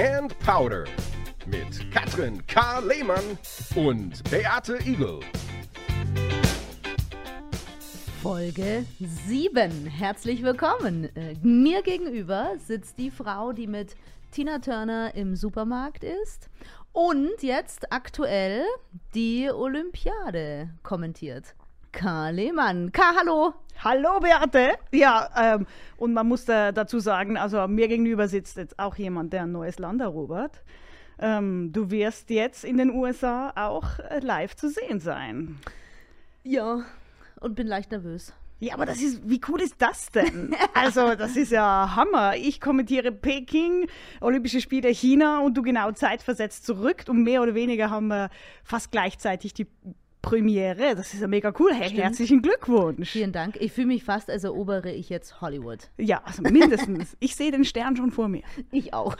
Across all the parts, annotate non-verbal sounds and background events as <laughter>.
and Powder mit Katrin K. Lehmann und Beate Igel. Folge 7. Herzlich willkommen. Äh, Mir gegenüber sitzt die Frau, die mit Tina Turner im Supermarkt ist und jetzt aktuell die Olympiade kommentiert. K. Lehmann. K. Hallo. Hallo Beate! Ja, ähm, und man muss da dazu sagen, also mir gegenüber sitzt jetzt auch jemand, der ein neues Land erobert. Ähm, du wirst jetzt in den USA auch äh, live zu sehen sein. Ja, und bin leicht nervös. Ja, aber das ist, wie cool ist das denn? <laughs> Also, das ist ja Hammer. Ich kommentiere Peking, Olympische Spiele China und du genau zeitversetzt zurück und mehr oder weniger haben wir fast gleichzeitig die Premiere. Das ist ja mega cool. Hey, herzlichen Glückwunsch. Vielen Dank. Ich fühle mich fast, als erobere ich jetzt Hollywood. Ja, also mindestens. Ich sehe den Stern schon vor mir. <laughs> Ich auch.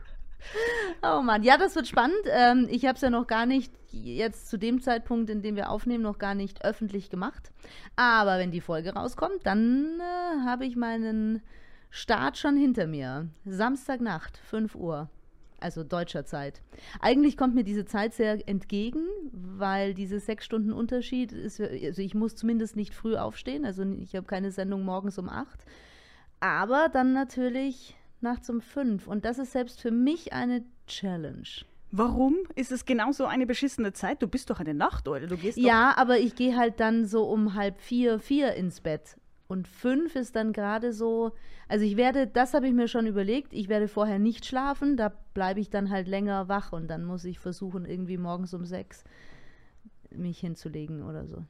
<laughs> oh Mann, ja, das wird spannend. Ähm, ich habe es ja noch gar nicht, jetzt zu dem Zeitpunkt, in dem wir aufnehmen, noch gar nicht öffentlich gemacht. Aber wenn die Folge rauskommt, dann äh, habe ich meinen Start schon hinter mir. Samstagnacht, 5 Uhr. Also deutscher Zeit. Eigentlich kommt mir diese Zeit sehr entgegen, weil diese sechs Stunden Unterschied ist, also ich muss zumindest nicht früh aufstehen, also ich habe keine Sendung morgens um acht. Aber dann natürlich nachts um fünf. Und das ist selbst für mich eine Challenge. Warum ist es genauso eine beschissene Zeit? Du bist doch eine Nachteule. Du gehst Ja, aber ich gehe halt dann so um halb vier, vier ins Bett. Und fünf ist dann gerade so, also ich werde, das habe ich mir schon überlegt, ich werde vorher nicht schlafen, da bleibe ich dann halt länger wach und dann muss ich versuchen, irgendwie morgens um sechs mich hinzulegen oder so.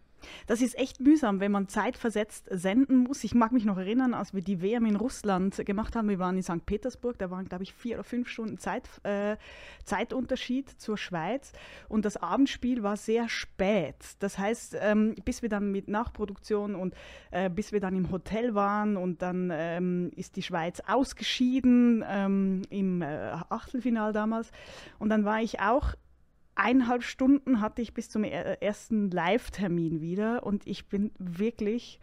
Das ist echt mühsam, wenn man zeitversetzt senden muss. Ich mag mich noch erinnern, als wir die WM in Russland gemacht haben. Wir waren in St. Petersburg, da waren, glaube ich, vier oder fünf Stunden Zeit, äh, Zeitunterschied zur Schweiz. Und das Abendspiel war sehr spät. Das heißt, ähm, bis wir dann mit Nachproduktion und äh, bis wir dann im Hotel waren und dann ähm, ist die Schweiz ausgeschieden ähm, im äh, Achtelfinal damals. Und dann war ich auch eineinhalb Stunden hatte ich bis zum er- ersten Live-Termin wieder und ich bin wirklich,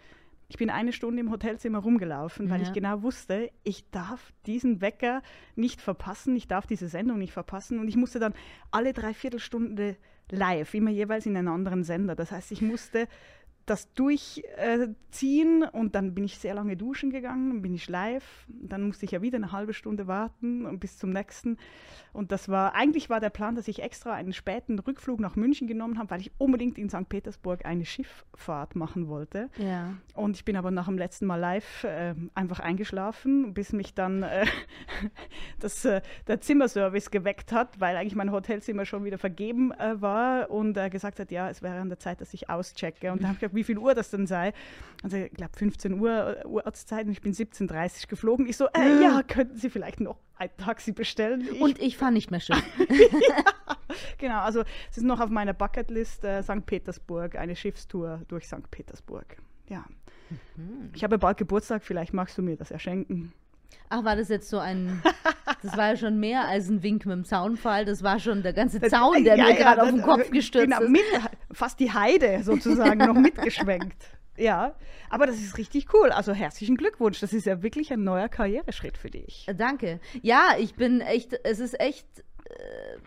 ich bin eine Stunde im Hotelzimmer rumgelaufen, weil Ja. ich genau wusste, ich darf diesen Wecker nicht verpassen, ich darf diese Sendung nicht verpassen und ich musste dann alle Dreiviertelstunde live, immer jeweils in einen anderen Sender. Das heißt, ich musste das durchziehen und dann bin ich sehr lange duschen gegangen, bin ich live, dann musste ich ja wieder eine halbe Stunde warten und bis zum nächsten. Und das war, eigentlich war der Plan, dass ich extra einen späten Rückflug nach München genommen habe, weil ich unbedingt in St. Petersburg eine Schifffahrt machen wollte. Ja. Und ich bin aber nach dem letzten Mal live äh, einfach eingeschlafen, bis mich dann äh, <laughs> das, äh, der Zimmerservice geweckt hat, weil eigentlich mein Hotelzimmer schon wieder vergeben äh, war und er gesagt hat, ja, es wäre an der Zeit, dass ich auschecke. Und dann habe ich wie viel Uhr das denn sei. Also ich glaube 15 Uhr Ortszeit und ich bin 17.30 Uhr geflogen. Ich so, äh, ja, könnten Sie vielleicht noch ein Taxi bestellen? Ich, Und ich fahre nicht mehr Schiff. <laughs> genau, also es ist noch auf meiner Bucketlist äh, St. Petersburg, eine Schiffstour durch St. Petersburg. Ja. Ich habe bald Geburtstag, vielleicht magst du mir das erschenken. Ach, war das jetzt so ein. Das war ja schon mehr als ein Wink mit dem Zaunpfahl. Das war schon der ganze Zaun, der Ja, mir ja, gerade auf das- den Kopf gestürzt genau, ist. Mit, fast die Heide sozusagen noch <laughs> mitgeschwenkt. Ja, aber das ist richtig cool. Also herzlichen Glückwunsch. Das ist ja wirklich ein neuer Karriereschritt für dich. Äh, Danke. Ja, ich bin echt, es ist echt äh,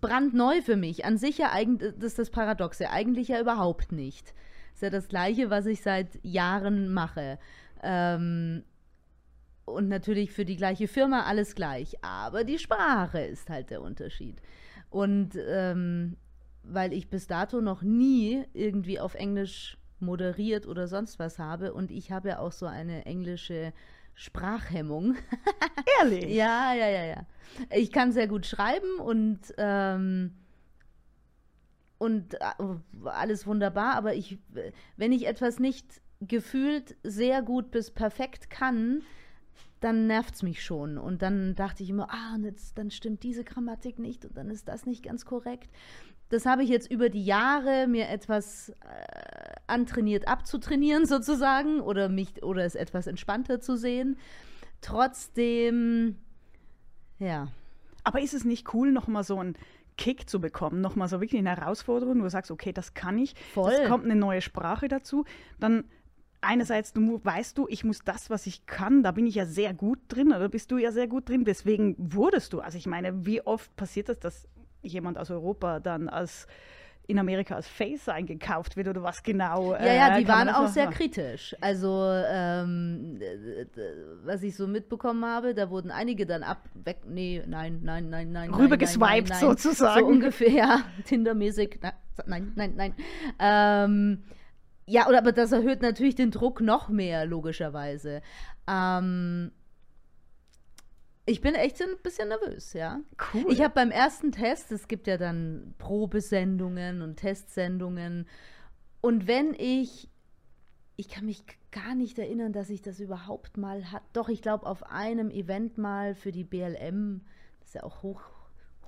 brandneu für mich. An sich ja eigentlich, das ist das Paradoxe, eigentlich ja überhaupt nicht. ist ja das Gleiche, was ich seit Jahren mache. Ähm, und natürlich für die gleiche Firma alles gleich. Aber die Sprache ist halt der Unterschied. Und ähm, weil ich bis dato noch nie irgendwie auf Englisch moderiert oder sonst was habe und ich habe ja auch so eine englische Sprachhemmung. <laughs> Ehrlich? Ja, ja, ja, ja. Ich kann sehr gut schreiben und, ähm, und äh, alles wunderbar, aber ich, wenn ich etwas nicht gefühlt sehr gut bis perfekt kann, dann nervt es mich schon. Und dann dachte ich immer, ah, jetzt, dann stimmt diese Grammatik nicht und dann ist das nicht ganz korrekt. Das habe ich jetzt über die Jahre mir etwas äh, antrainiert abzutrainieren <laughs> sozusagen oder mich oder es etwas entspannter zu sehen. Trotzdem, ja. Aber ist es nicht cool, nochmal so einen Kick zu bekommen, nochmal so wirklich eine Herausforderung, wo du sagst, okay, das kann ich, Voll. es kommt eine neue Sprache dazu, dann einerseits, du weißt du, ich muss das, was ich kann, da bin ich ja sehr gut drin, oder bist du ja sehr gut drin, deswegen wurdest du. Also ich meine, wie oft passiert das, dass jemand aus Europa dann als in Amerika als Face eingekauft wird oder was genau? Ja, ja, äh, die waren auch sehr sagen? kritisch. Also, ähm, äh, äh, was ich so mitbekommen habe, da wurden einige dann ab, weg, nee, nein, nein, nein, nein. Rübergeswiped sozusagen. So ungefähr, <laughs> Tindermäßig. Nein, nein, nein. Ähm, ja, oder, aber das erhöht natürlich den Druck noch mehr, logischerweise. Ähm, ich bin echt ein bisschen nervös, ja. Cool. Ich habe beim ersten Test, es gibt ja dann Probesendungen und Testsendungen. Und wenn ich, ich kann mich gar nicht erinnern, dass ich das überhaupt mal hatte. Doch, ich glaube, auf einem Event mal für die BLM, das ist ja auch hoch,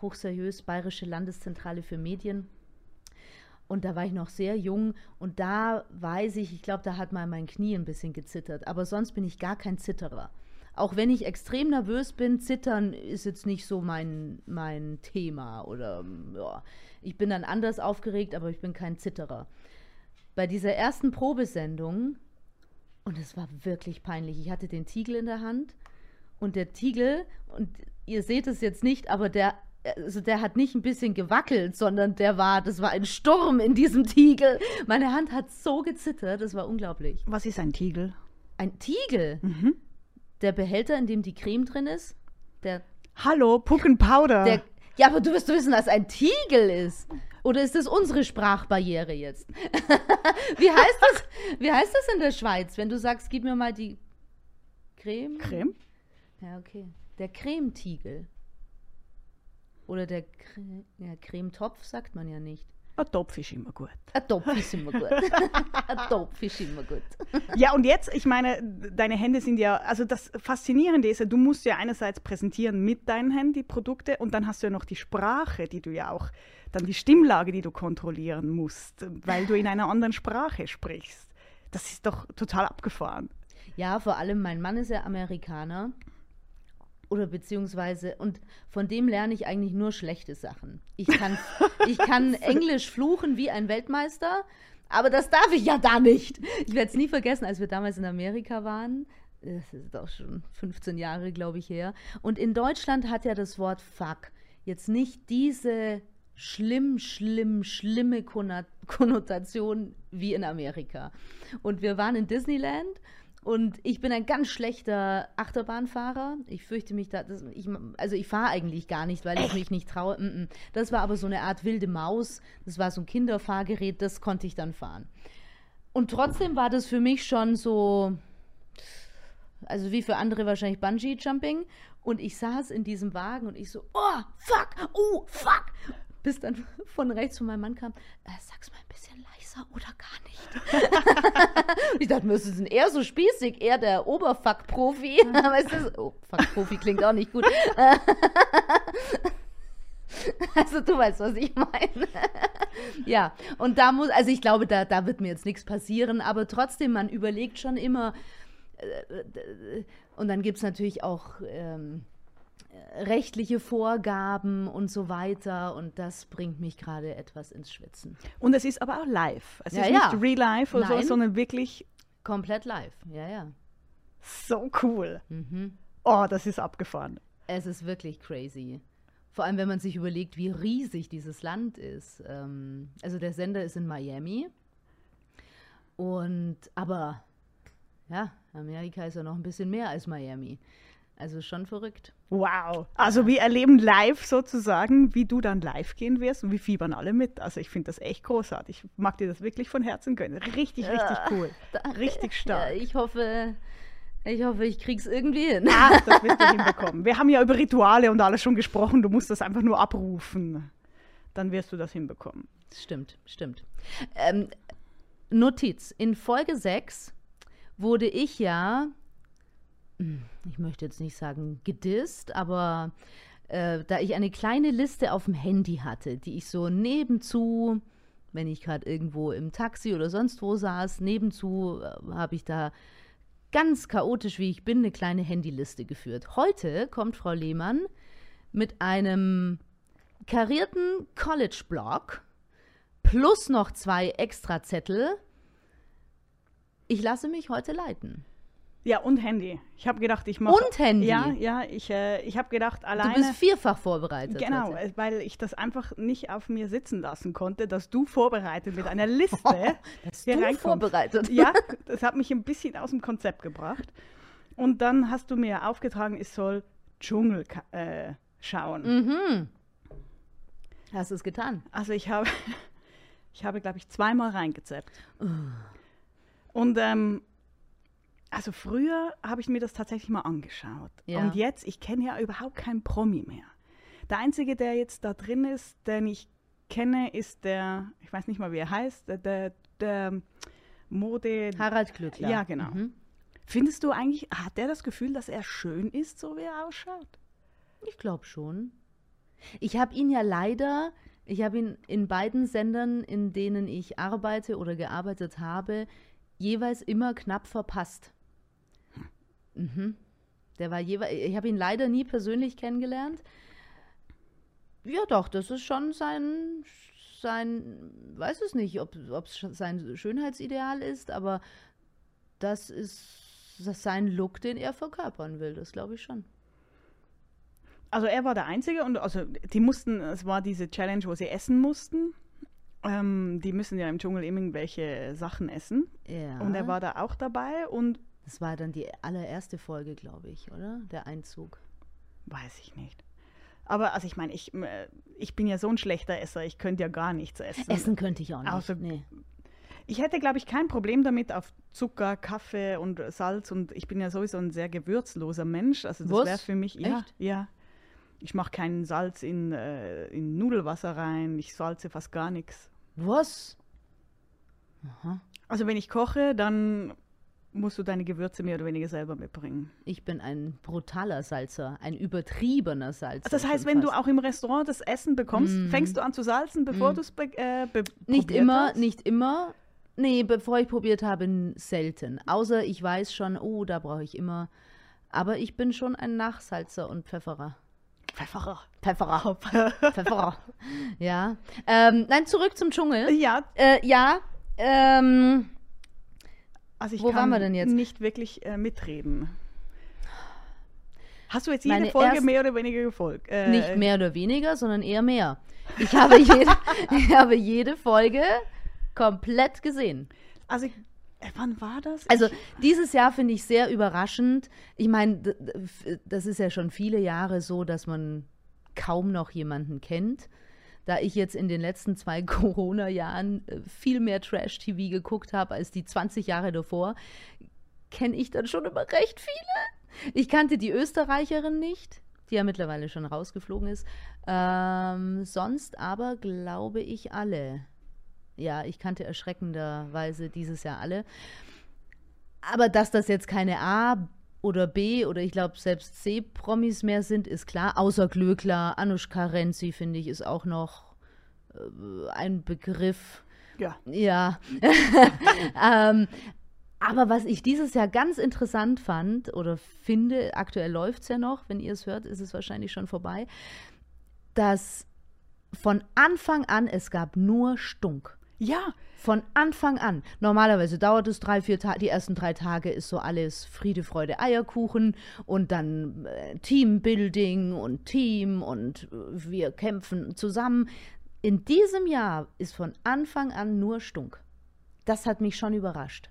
hochseriös, Bayerische Landeszentrale für Medien. Und da war ich noch sehr jung und da weiß ich, ich glaube, da hat mal mein Knie ein bisschen gezittert. Aber sonst bin ich gar kein Zitterer. Auch wenn ich extrem nervös bin, zittern ist jetzt nicht so mein, mein Thema. Oder ja, ich bin dann anders aufgeregt, aber ich bin kein Zitterer. Bei dieser ersten Probesendung, und es war wirklich peinlich, ich hatte den Tiegel in der Hand und der Tiegel, und ihr seht es jetzt nicht, aber der, also der hat nicht ein bisschen gewackelt, sondern der war, das war ein Sturm in diesem Tiegel. Meine Hand hat so gezittert, das war unglaublich. was ist ein Tiegel? Ein Tiegel? Mhm. Der Behälter, in dem die Creme drin ist? Der, Hallo, Puckenpowder. der, ja, aber du wirst wissen, dass ein Tiegel ist. Oder ist das unsere Sprachbarriere jetzt? <laughs> wie, heißt das, wie heißt das in der Schweiz, wenn du sagst, gib mir mal die Creme? Creme? Ja, okay. Der Cremetiegel. Oder der Cre ja, Cremetopf sagt man ja nicht. Ein Topf ist immer gut. Ein Topf ist immer gut. <laughs> Ein Topf ist immer gut. Ja, und jetzt, ich meine, deine Hände sind ja, also das Faszinierende ist ja, du musst ja einerseits präsentieren mit deinen Händen die Produkte und dann hast du ja noch die Sprache, die du ja auch, dann die Stimmlage, die du kontrollieren musst, weil du in einer anderen Sprache sprichst. Das ist doch total abgefahren. Ja, vor allem mein Mann ist ja Amerikaner. Oder beziehungsweise, und von dem lerne ich eigentlich nur schlechte Sachen. Ich kann, <laughs> ich kann Englisch fluchen wie ein Weltmeister, aber das darf ich ja da nicht. Ich werde es nie vergessen, als wir damals in Amerika waren. Das ist doch schon 15 Jahre, glaube ich, her. Und in Deutschland hat ja das Wort fuck jetzt nicht diese schlimm, schlimm, schlimme Konnotation wie in Amerika. Und wir waren in Disneyland und ich bin ein ganz schlechter Achterbahnfahrer. Ich fürchte mich da, das, ich, also ich fahre eigentlich gar nicht, weil ich mich nicht traue. Mm, mm. Das war aber so eine Art wilde Maus. Das war so ein Kinderfahrgerät, das konnte ich dann fahren. Und trotzdem war das für mich schon so, also wie für andere wahrscheinlich Bungee-Jumping. Und ich saß in diesem Wagen und ich so, oh, fuck, oh, fuck. Bis dann von rechts von meinem Mann kam, äh, sag's mal ein bisschen leiser oder gar nicht. <laughs> ich dachte mir, das ist eher so spießig, eher der Oberfuck-Profi. <laughs> weißt du, oh, Fuck-Profi klingt auch nicht gut. <laughs> Also du weißt, was ich meine. ja, und da muss, also ich glaube, da, da wird mir jetzt nichts passieren, aber trotzdem, man überlegt schon immer, äh, und dann gibt es natürlich auch ähm, rechtliche Vorgaben und so weiter und das bringt mich gerade etwas ins Schwitzen. Und es ist aber auch live. Es Ja, ist ja. nicht real life oder so, Nein. sondern wirklich Komplett live, ja, ja. so cool. Mhm. Oh, das ist abgefahren. Es ist wirklich crazy. Vor allem, wenn man sich überlegt, wie riesig dieses Land ist. Ähm, also der Sender ist in Miami. Und aber ja, Amerika ist ja noch ein bisschen mehr als Miami. Also schon verrückt. Wow. Also wir erleben live sozusagen, wie du dann live gehen wirst und wir fiebern alle mit. Also ich finde das echt großartig. Ich mag dir das wirklich von Herzen gönnen. Richtig, richtig cool. <laughs> Richtig stark. Ja, ich hoffe, ich hoffe, ich krieg's irgendwie hin. Ach, <laughs> das wirst du hinbekommen. Wir haben ja über Rituale und alles schon gesprochen. Du musst das einfach nur abrufen. Dann wirst du das hinbekommen. Stimmt, stimmt. Ähm, Notiz: In Folge 6 wurde ich ja, ich möchte jetzt nicht sagen gedisst, aber äh, da ich eine kleine Liste auf dem Handy hatte, die ich so nebenzu, wenn ich gerade irgendwo im Taxi oder sonst wo saß, nebenzu äh, habe ich da ganz chaotisch, wie ich bin, eine kleine Handyliste geführt. Heute kommt Frau Lehmann mit einem karierten College-Blog plus noch zwei Extrazettel Ich lasse mich heute leiten. Ja, und Handy. Ich habe gedacht, ich mache. Und Handy? Ja, ja, ich, äh, ich habe gedacht, alleine. Du bist vierfach vorbereitet. Genau, äh, weil ich das einfach nicht auf mir sitzen lassen konnte, dass du vorbereitet mit einer Liste <laughs> Hast hier du reinkommst. vorbereitet? Ja, <laughs> das hat mich ein bisschen aus dem Konzept gebracht. Und dann hast du mir aufgetragen, ich soll Dschungel äh, schauen. Mhm. Hast du es getan? Also ich habe, <laughs> ich habe, glaube ich, zweimal reingezappt. Und ähm, also früher habe ich mir das tatsächlich mal angeschaut. Ja. Und jetzt, ich kenne ja überhaupt keinen Promi mehr. Der Einzige, der jetzt da drin ist, den ich kenne, ist der, ich weiß nicht mal, wie er heißt, der, der, der Mode... Harald Glückler. Ja, genau. Mhm. Findest du eigentlich, hat der das Gefühl, dass er schön ist, so wie er ausschaut? Ich glaube schon. Ich habe ihn ja leider, ich habe ihn in beiden Sendern, in denen ich arbeite oder gearbeitet habe, jeweils immer knapp verpasst. Mhm. Der war jeweils, ich habe ihn leider nie persönlich kennengelernt. Ja, doch, das ist schon sein, sein, weiß es nicht, ob es sein Schönheitsideal ist, aber das ist das ist sein Look, den er verkörpern will, das glaube ich schon. Also er war der Einzige und also die mussten, es war diese Challenge, wo sie essen mussten. Ähm, die müssen ja im Dschungel irgendwelche Sachen essen. Ja. Und er war da auch dabei und Das war dann die allererste Folge, glaube ich, oder? Der Einzug. weiß ich nicht. Aber also ich meine, ich, äh, ich bin ja so ein schlechter Esser, ich könnte ja gar nichts essen. Essen könnte ich auch nicht. Außer- nee. Ich hätte, glaube ich, kein Problem damit auf Zucker, Kaffee und Salz und ich bin ja sowieso ein sehr gewürzloser Mensch. Also das wäre für mich, ja, Echt? ja. Ich mache keinen Salz in, äh, in Nudelwasser rein, ich salze fast gar nichts. Was? Also wenn ich koche, dann musst du deine Gewürze mehr oder weniger selber mitbringen. Ich bin ein brutaler Salzer, ein übertriebener Salzer. Also das heißt, wenn du fast. auch im Restaurant das Essen bekommst, Mm. fängst du an zu salzen, bevor Mm. du es be äh, be Nicht immer, hast? nicht immer. Nee, bevor ich probiert habe, selten. Außer ich weiß schon, oh, da brauche ich immer. Aber ich bin schon ein Nachsalzer und Pfefferer. Pfefferer. Pfefferer. <laughs> Pfefferer. Ja. Ähm, nein, zurück zum Dschungel. Ja, Äh, ja. Ähm, also ich Wo kann waren wir denn jetzt? nicht wirklich äh, mitreden. Hast du jetzt jede Meine Folge mehr oder weniger gefolgt? Äh, Nicht mehr oder weniger, sondern eher mehr. Ich habe jede, <laughs> ich habe jede Folge komplett gesehen. Also, äh, wann war das? Also dieses Jahr finde ich sehr überraschend. Ich meine, das ist ja schon viele Jahre so, dass man kaum noch jemanden kennt. Da ich jetzt in den letzten zwei <laughs> Corona-Jahren äh, viel mehr Trash-TV geguckt habe als die 20 Jahre davor, kenne ich dann schon immer recht viele. Ich kannte die Österreicherin nicht, die ja mittlerweile schon rausgeflogen ist. Ähm, sonst aber glaube ich alle. Ja, ich kannte erschreckenderweise dieses Jahr alle. Aber dass das jetzt keine A oder B oder ich glaube selbst C-Promis mehr sind, ist klar. Außer Glöckler, Anushka Renzi, finde ich, ist auch noch äh, ein Begriff. ja. Ja. <laughs> ähm, aber was ich dieses Jahr ganz interessant fand oder finde, aktuell läuft es ja noch, wenn ihr es hört, ist es wahrscheinlich schon vorbei, dass von Anfang an es gab nur Stunk. Ja, Von Anfang an. Normalerweise dauert es drei, vier Tage. Die ersten drei Tage ist so alles Friede, Freude, Eierkuchen und dann äh, Teambuilding und Team und äh, wir kämpfen zusammen. In diesem Jahr ist von Anfang an nur Stunk. Das hat mich schon überrascht.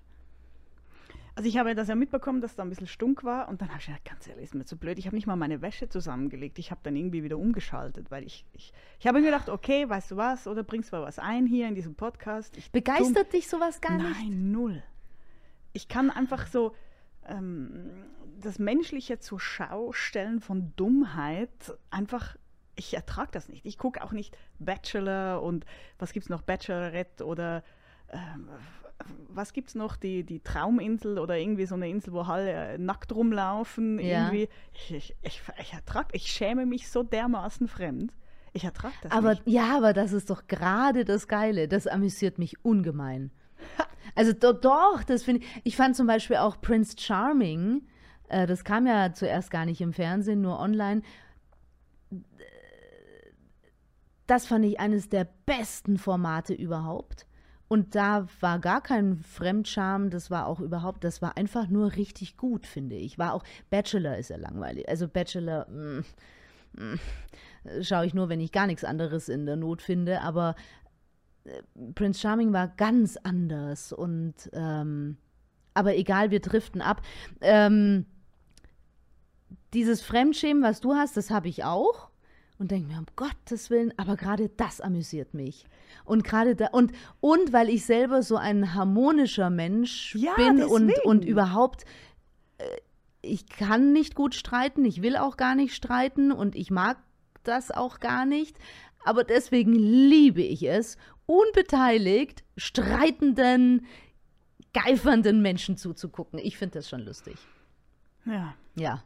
Also ich habe das ja mitbekommen, dass da ein bisschen stunk war und dann habe ich gedacht, ganz ehrlich, ist mir zu blöd. Ich habe nicht mal meine Wäsche zusammengelegt. Ich habe dann irgendwie wieder umgeschaltet, weil ich, ich, ich habe mir gedacht, okay, weißt du was, oder bringst mal was ein hier in diesem Podcast. Ich Begeistert dich sowas gar Nein, nicht? null. Ich kann einfach so ähm, das Menschliche zur Schau stellen von Dummheit einfach. Ich ertrage das nicht. Ich gucke auch nicht Bachelor und was gibt es noch, Bachelorette oder ähm, was gibt es noch, die, die Trauminsel oder irgendwie so eine Insel, wo alle äh, nackt rumlaufen. Ja. Irgendwie. Ich, ich, ich, ich ertrage, ich schäme mich so dermaßen fremd. Ich ertrage das Aber nicht. ja, aber das ist doch gerade das Geile. Das amüsiert mich ungemein. <laughs> Also do, doch, das finde ich. Ich fand zum Beispiel auch Prince Charming. Äh, das kam ja zuerst gar nicht im Fernsehen, nur online. Das fand ich eines der besten Formate überhaupt. Und da war gar kein Fremdscham, das war auch überhaupt, das war einfach nur richtig gut, finde ich. War auch, Bachelor ist ja langweilig. Also Bachelor mm, mm, schaue ich nur, wenn ich gar nichts anderes in der Not finde, aber äh, Prince Charming war ganz anders und ähm, aber egal, wir driften ab. Ähm, dieses Fremdschämen, was du hast, das habe ich auch und denke mir, um Gottes Willen, aber gerade das amüsiert mich. Und gerade da, und, und weil ich selber so ein harmonischer Mensch Ja, bin und, deswegen. und überhaupt, äh, ich kann nicht gut streiten, ich will auch gar nicht streiten und ich mag das auch gar nicht. Aber deswegen liebe ich es, unbeteiligt streitenden, geifernden Menschen zuzugucken. Ich finde das schon lustig. Ja. Ja.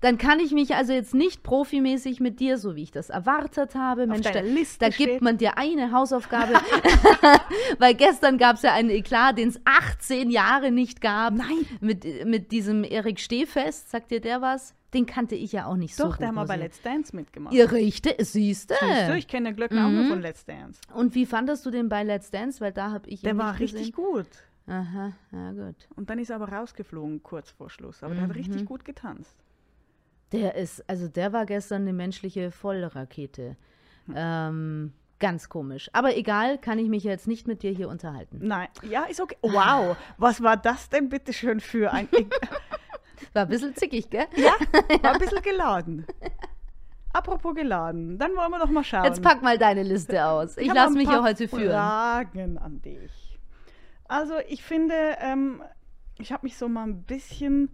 Dann kann ich mich also jetzt nicht profimäßig mit dir, so wie ich das erwartet habe. Mensch, da, Liste da steht- gibt man dir eine Hausaufgabe. <laughs> Weil gestern gab es ja einen Eklat, den es 18 Jahre nicht gab. Nein. Mit, mit diesem Erik Stehfest, sagt dir der was? Den kannte ich ja auch nicht so Doch, der haben wir bei Let's Dance mitgemacht. Ihr Richte, siehst du? Siehst du, ich kenne den Glöckner auch nur Mhm. von Let's Dance. Und wie fandest du den bei Let's Dance? Weil da habe ich Der war nicht richtig gesehen. gut. Aha, ja gut. Und dann ist er aber rausgeflogen kurz vor Schluss. Aber der hat Mhm. richtig gut getanzt. Der ist, also der war gestern eine menschliche Vollrakete. Hm. Ähm, ganz komisch. Aber egal, kann ich mich jetzt nicht mit dir hier unterhalten. Nein, ja, ist okay. Wow, was war das denn bitte schön für ein. <laughs> War ein bisschen zickig, gell? ja, war <laughs> ein bisschen geladen. Apropos geladen, dann wollen wir doch mal schauen. Jetzt pack mal deine Liste aus. Ich, hab lasse mich ja heute führen. Fragen an dich. Also, ich finde, ähm, ich habe mich so mal ein bisschen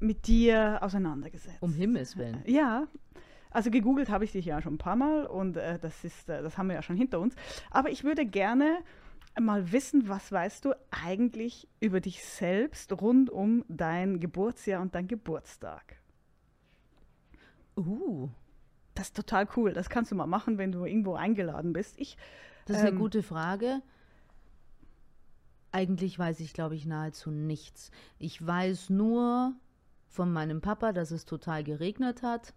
mit dir auseinandergesetzt. Um Himmels Willen. Ja, also gegoogelt habe ich dich ja schon ein paar Mal und äh, das, ist, äh, das haben wir ja schon hinter uns. Aber ich würde gerne mal wissen, was weißt du eigentlich über dich selbst rund um dein Geburtsjahr und dein Geburtstag? Uh, Das ist total cool. Das kannst du mal machen, wenn du irgendwo eingeladen bist. Ich, das ist eine Ähm. gute Frage. Eigentlich weiß ich, glaube ich, nahezu nichts. Ich weiß nur von meinem Papa, dass es total geregnet hat.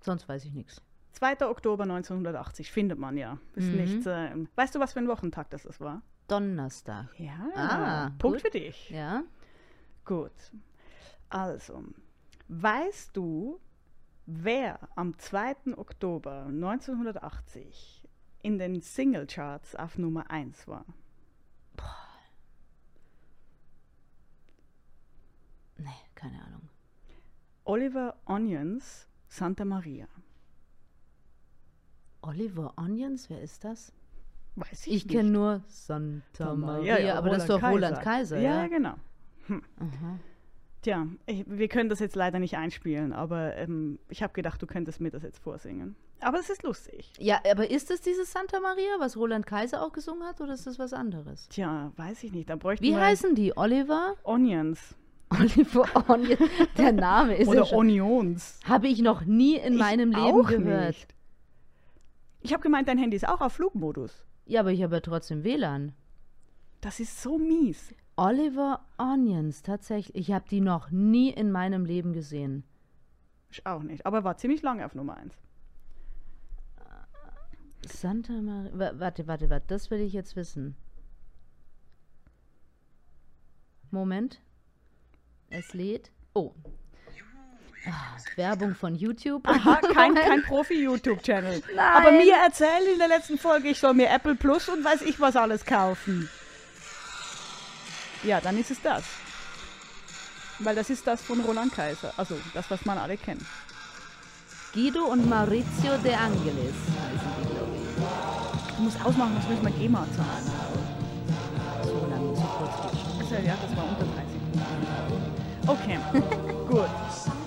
Sonst weiß ich nichts. 2. Oktober 1980 findet man ja. Ist Mhm. nicht, ähm, weißt du, was für ein Wochentag das ist, war? Donnerstag. Ja, Ah, Punkt gut. für dich. Ja? Gut. Also, weißt du, wer am 2. Oktober 1980 in den Singlecharts auf Nummer 1 war? Nee, keine Ahnung. Oliver Onions Santa Maria. Oliver Onions, wer ist das? Weiß ich, Ich kenne nur Santa Maria, aber das ist doch Roland Kaiser, ja? ja? genau. Aha. Tja, ich, wir können das jetzt leider nicht einspielen, aber ähm, ich habe gedacht, du könntest mir das jetzt vorsingen. Aber es ist lustig. Ja, aber ist es dieses Santa Maria, was Roland Kaiser auch gesungen hat, oder ist das was anderes? Tja, weiß ich nicht. Da bräuchten Wie heißen die? Oliver? Onions Oliver Onion. Der Name ist ja oder schon. Onions. Habe ich noch nie in Ich meinem Leben gehört. Nicht. Ich habe gemeint, dein Handy ist auch auf Flugmodus. Ja, aber ich habe ja trotzdem WLAN. Das ist so mies. Oliver Onions, tatsächlich. Ich habe die noch nie in meinem Leben gesehen. Ich auch nicht. Aber war ziemlich lange auf Nummer 1. Santa Maria. wa- Warte, warte, warte. Das will ich jetzt wissen. Moment. Es lädt. Oh. Ah, Werbung von YouTube. Aha, <laughs> kein, kein Profi-YouTube-Channel. Aber mir erzählen in der letzten Folge, ich soll mir Apple Plus und weiß ich was alles kaufen. Ja, dann ist es das. Weil das ist das von Roland Kaiser. Also das, was man alle kennt. Guido und Maurizio De Angelis heißen die, glaube ich. Du musst ausmachen, was will ich mal GEMA zahlen. So lange, so kurz ja, das war unter 30. Okay, <laughs> gut.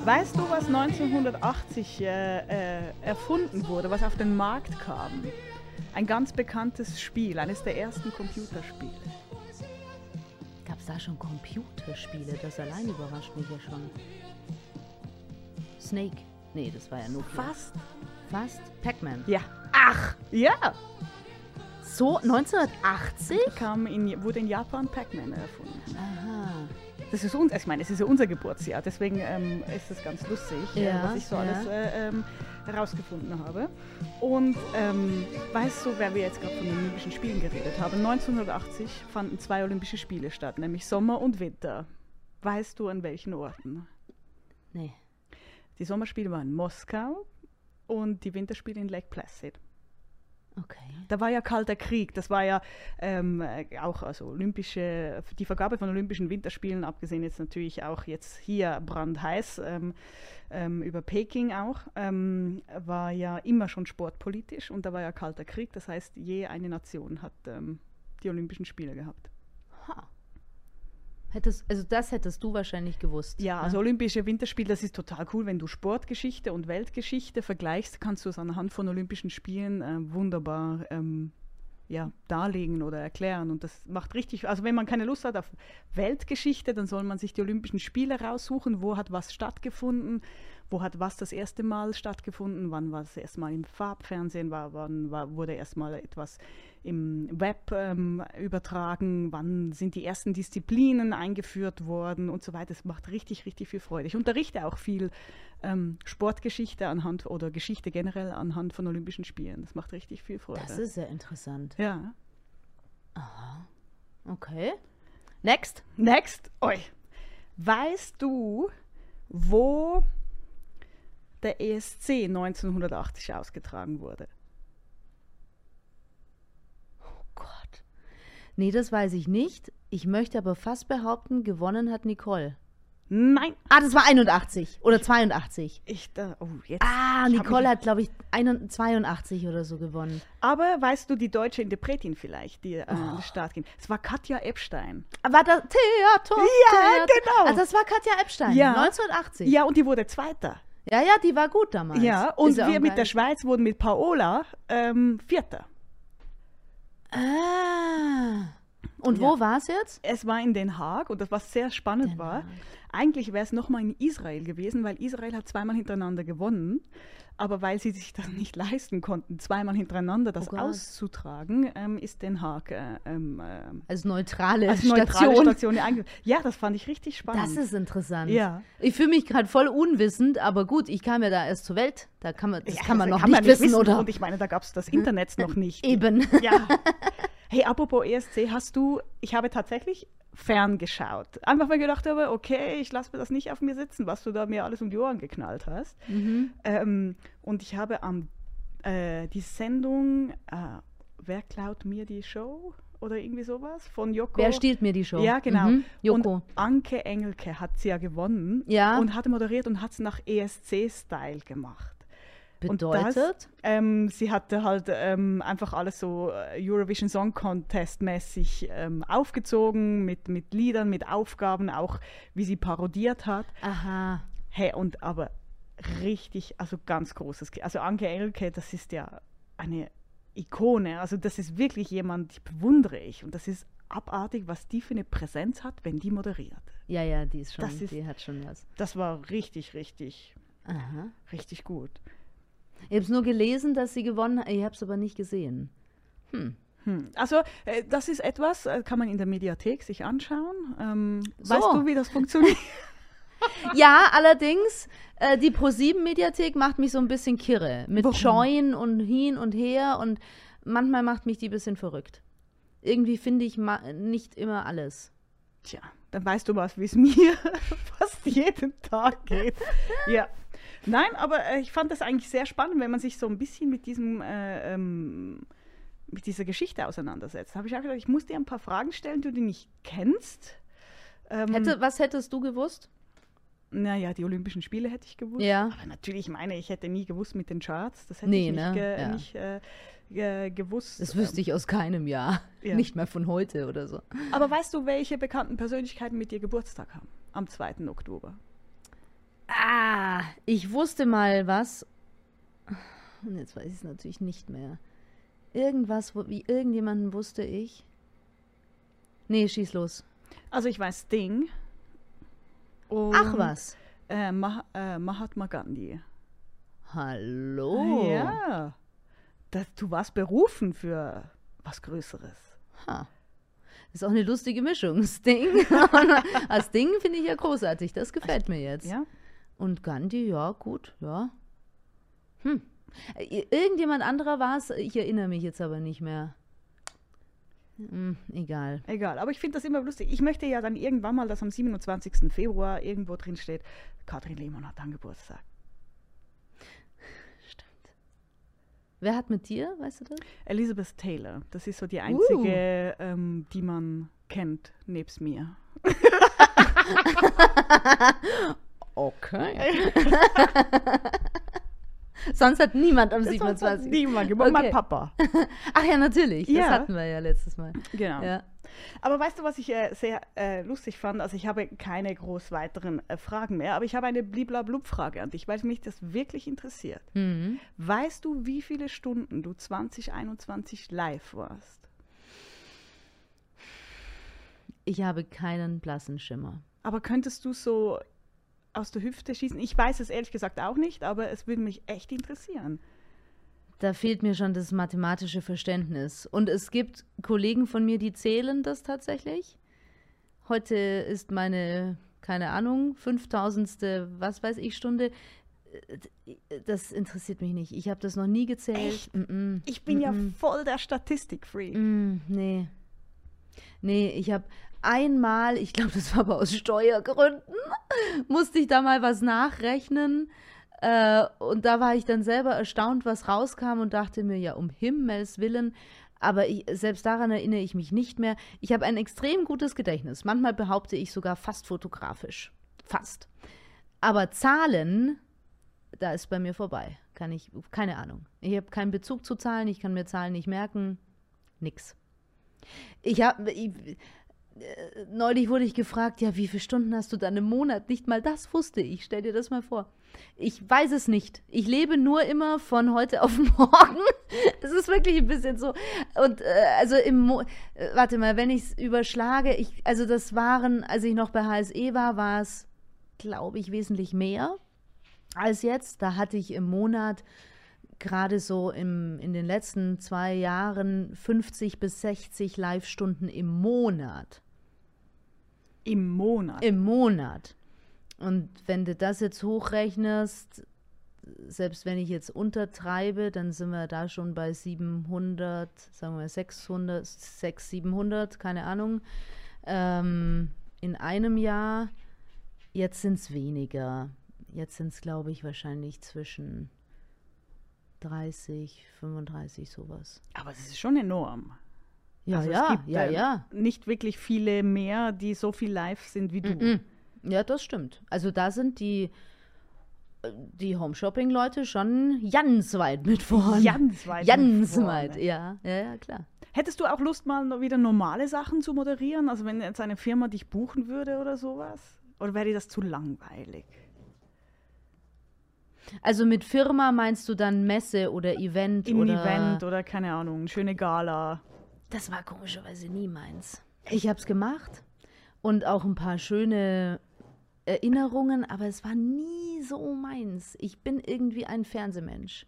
Weißt du, was 1980 äh, äh, erfunden wurde, was auf den Markt kam? Ein ganz bekanntes Spiel, eines der ersten Computerspiele. Gab es da schon Computerspiele? Das allein überrascht mich ja schon. Snake. Nee, das war ja nur Fast. Fast? Pac-Man. Ja. Ach, ja. so, 1980? Kam in, wurde in Japan Pac-Man erfunden. Aha. Das ist uns, ich meine, es ist ja unser Geburtsjahr, deswegen ähm, ist es ganz lustig, äh, Ja, was ich so ja. alles äh, ähm, herausgefunden habe. Und ähm, weißt du, wer wir jetzt gerade von den Olympischen Spielen geredet haben? 1980 fanden zwei Olympische Spiele statt, nämlich Sommer und Winter. Weißt du, an welchen Orten? Nee. Die Sommerspiele waren in Moskau und die Winterspiele in Lake Placid. Okay. Da war ja Kalter Krieg, das war ja ähm, äh, auch also olympische, die Vergabe von Olympischen Winterspielen, abgesehen jetzt natürlich auch jetzt hier brandheiß ähm, ähm, über Peking auch, ähm, war ja immer schon sportpolitisch und da war ja Kalter Krieg, das heißt, je eine Nation hat ähm, die Olympischen Spiele gehabt. Ha. Hättest, also das hättest du wahrscheinlich gewusst. Ja, also Olympische Winterspiele, das ist total cool, wenn du Sportgeschichte und Weltgeschichte vergleichst, kannst du es anhand von Olympischen Spielen äh, wunderbar ähm, ja, darlegen oder erklären. Und das macht richtig, also wenn man keine Lust hat auf Weltgeschichte, dann soll man sich die Olympischen Spiele raussuchen, wo hat was stattgefunden, wo hat was das erste Mal stattgefunden, wann war es erstmal im Farbfernsehen, war, wann war, wurde erstmal etwas im Web ähm, übertragen, wann sind die ersten Disziplinen eingeführt worden und so weiter. Es macht richtig, richtig viel Freude. Ich unterrichte auch viel ähm, Sportgeschichte anhand oder Geschichte generell anhand von Olympischen Spielen. Das macht richtig viel Freude. Das ist sehr interessant. ja. Okay. Next. Next. Oi. Weißt du, wo der ESC 1980 ausgetragen wurde? Oh Gott. Nee, das weiß ich nicht. Ich möchte aber fast behaupten, gewonnen hat Nicole. Nein. Ah, das war 81 oder 82. Ich da, oh, jetzt. Ah, Nicole hat, glaube ich, 81 82 oder so gewonnen. Aber weißt du die deutsche Interpretin vielleicht, die äh, Oh. an den Start ging? Es war Katja Epstein. Ah, War das Theater? Ja, Theater. genau. Ah, das war Katja Epstein. Ja. 1980. Ja, und die wurde Zweiter. ja, ja, die war gut damals. Ja, und Ist wir mit der. Schweiz wurden mit Paola ähm, Vierter. Ah. Und wo war es jetzt? Es war in Den Haag und das, was sehr spannend Den war, Haag. eigentlich wäre es nochmal in Israel gewesen, weil Israel hat zweimal hintereinander gewonnen. Aber weil sie sich das nicht leisten konnten, zweimal hintereinander das Oh auszutragen, ähm, ist Den Haag äh, ähm, ähm, Als neutrale als neutrale Station. Station Ja, das fand ich richtig spannend. Das ist interessant. Ja. Ich fühle mich gerade voll unwissend, aber gut, ich kam ja da erst zur Welt. Da kann man, das Ja, kann man noch nicht wissen, oder? Und ich meine, da gab es das Internet noch nicht. Eben. Ja. <laughs> Hey, apropos ESC, hast du, ich habe tatsächlich ferngeschaut. Einfach weil ich gedacht habe, okay, ich lasse mir das nicht auf mir sitzen, was du da mir alles um die Ohren geknallt hast. Mhm. Ähm, und ich habe am, äh, die Sendung, äh, wer klaut mir die Show? Oder irgendwie sowas von Joko. Wer stiehlt mir die Show? Ja, genau. Mhm. Joko. Und Anke Engelke hat sie ja gewonnen Ja. und hat moderiert und hat es nach ESC-Style gemacht. Und Bedeutet? das, ähm, sie hatte halt ähm, einfach alles so äh, Eurovision Song Contest mäßig ähm, aufgezogen mit, mit Liedern, mit Aufgaben, auch wie sie parodiert hat. Aha. Hey, und aber richtig, also ganz großes, also Anke Engelke, das ist ja eine Ikone, also das ist wirklich jemand, die bewundere ich und das ist abartig, was die für eine Präsenz hat, wenn die moderiert. Ja, ja, die ist schon, Das ist- die hat schon was. Das war richtig, richtig, Aha. richtig gut. Ich habe es nur gelesen, dass sie gewonnen hat. Ich habe es aber nicht gesehen. Hm. Also, äh, das ist etwas, äh, kann man in der Mediathek sich anschauen. Ähm, So. Weißt du, wie das funktioniert? <laughs> <laughs> Ja, allerdings, äh, die Pro7-Mediathek macht mich so ein bisschen kirre. Mit Warum? Join und hin und her und manchmal macht mich die ein bisschen verrückt. Irgendwie finde ich nicht immer alles. Tja, dann weißt du was, wie es <laughs> mir fast jeden Tag geht. Ja. Nein, aber äh, ich fand das eigentlich sehr spannend, wenn man sich so ein bisschen mit diesem äh, ähm, mit dieser Geschichte auseinandersetzt. Da habe ich auch gedacht, ich muss dir ein paar Fragen stellen, die du nicht kennst. Ähm, Hätte, was hättest du gewusst? Naja, die Olympischen Spiele hätte ich gewusst. Ja. Aber natürlich, ich meine, ich hätte nie gewusst mit den Charts. Das hätte Nee, ich nicht, ne? ge Ja. nicht äh, ge gewusst. Das wüsste ich aus keinem Jahr. Ja. Nicht mehr von heute oder so. Aber weißt du, welche bekannten Persönlichkeiten mit dir Geburtstag haben? Am 2. Oktober. Ah, ich wusste mal was. Und jetzt weiß ich es natürlich nicht mehr. Irgendwas, wo, wie irgendjemanden wusste ich. Nee, schieß los. Also ich weiß Sting. Und, Ach was. Äh, Mah äh, Mahatma Gandhi. Hallo. Ja. Das, du warst berufen für was Größeres. Ha. Ist auch eine lustige Mischung. Sting. Als <laughs> Ding finde ich ja großartig. Das gefällt mir jetzt. Ja? Und Gandhi, ja, gut, ja. Hm. Äh, Irgendjemand anderer war es, ich erinnere mich jetzt aber nicht mehr. Hm, egal. Egal, aber ich finde das immer lustig. Ich möchte ja dann irgendwann mal, dass am 27. Februar irgendwo drin steht, Katrin Lehmann hat dann Geburtstag. Stimmt. Wer hat mit dir, weißt du das? Elizabeth Taylor, das ist so die einzige, ähm, die man kennt, nebst mir. <laughs> Okay. <laughs> Sonst hat niemand am 27. Niemand, okay. mein. Papa. <laughs> Ach ja, natürlich. Das Ja. hatten wir ja letztes Mal. Genau. Ja. Aber weißt du, was ich äh, sehr äh, lustig fand? Also ich habe keine groß weiteren äh, Fragen mehr, aber ich habe eine Bliblablub-Frage an dich, weil mich das wirklich interessiert. Mhm. Weißt du, wie viele Stunden du 2021 live warst? Ich habe keinen blassen Schimmer. Aber könntest du so aus der Hüfte schießen? Ich weiß es ehrlich gesagt auch nicht, aber es würde mich echt interessieren. Da fehlt mir schon das mathematische Verständnis. Und es gibt Kollegen von mir, die zählen das tatsächlich. Heute ist meine, keine Ahnung, 5000. was weiß ich Stunde. Das interessiert mich nicht. Ich habe das noch nie gezählt. Mm -mm. Ich bin ja Mm voll der Statistikfreak. Mm, nee. Nee, ich habe einmal, ich glaube, das war aber aus Steuergründen, musste ich da mal was nachrechnen. Äh, und da war ich dann selber erstaunt, was rauskam und dachte mir, ja, um Himmels Willen. Aber ich, selbst daran erinnere ich mich nicht mehr. Ich habe ein extrem gutes Gedächtnis. Manchmal behaupte ich sogar fast fotografisch. Fast. Aber Zahlen, da ist bei mir vorbei. Kann ich, keine Ahnung. Ich habe keinen Bezug zu Zahlen, ich kann mir Zahlen nicht merken. Nix. Ich habe. Neulich wurde ich gefragt, ja, wie viele Stunden hast du dann im Monat? Nicht mal das wusste ich. Stell dir das mal vor. Ich weiß es nicht. Ich lebe nur immer von heute auf <laughs> morgen. Es ist wirklich ein bisschen so. Und äh, also im Mo äh, warte mal, wenn ich es überschlage, ich, also das waren, als ich noch bei HSE war, war es, glaube ich, wesentlich mehr als jetzt. Da hatte ich im Monat gerade so im, in den letzten zwei Jahren 50 bis 60 Live-Stunden im Monat. Im Monat. Im Monat. Und wenn du das jetzt hochrechnest, selbst wenn ich jetzt untertreibe, dann sind wir da schon bei 700, sagen wir 600, 600, 700, keine Ahnung, ähm, in einem Jahr. Jetzt sind es weniger. Jetzt sind es, glaube ich, wahrscheinlich zwischen 30, 35, sowas. Aber es ist schon enorm. Ja, Also es ja, gibt, ja, ja. Nicht wirklich viele mehr, die so viel live sind wie du. Mhm. Ja, das stimmt. Also da sind die, äh, die Home-Shopping-Leute schon ganz weit mit vorne. Ganz weit. Ganz weit, ja. Ja, ja, klar. Hättest du auch Lust, mal wieder normale Sachen zu moderieren? Also wenn jetzt eine Firma dich buchen würde oder sowas? Oder wäre dir das zu langweilig? Also mit Firma meinst du dann Messe oder Event Im oder Event oder keine Ahnung, schöne Gala. Das war komischerweise nie meins. Ich habe es gemacht und auch ein paar schöne Erinnerungen, aber es war nie so meins. Ich bin irgendwie ein Fernsehmensch.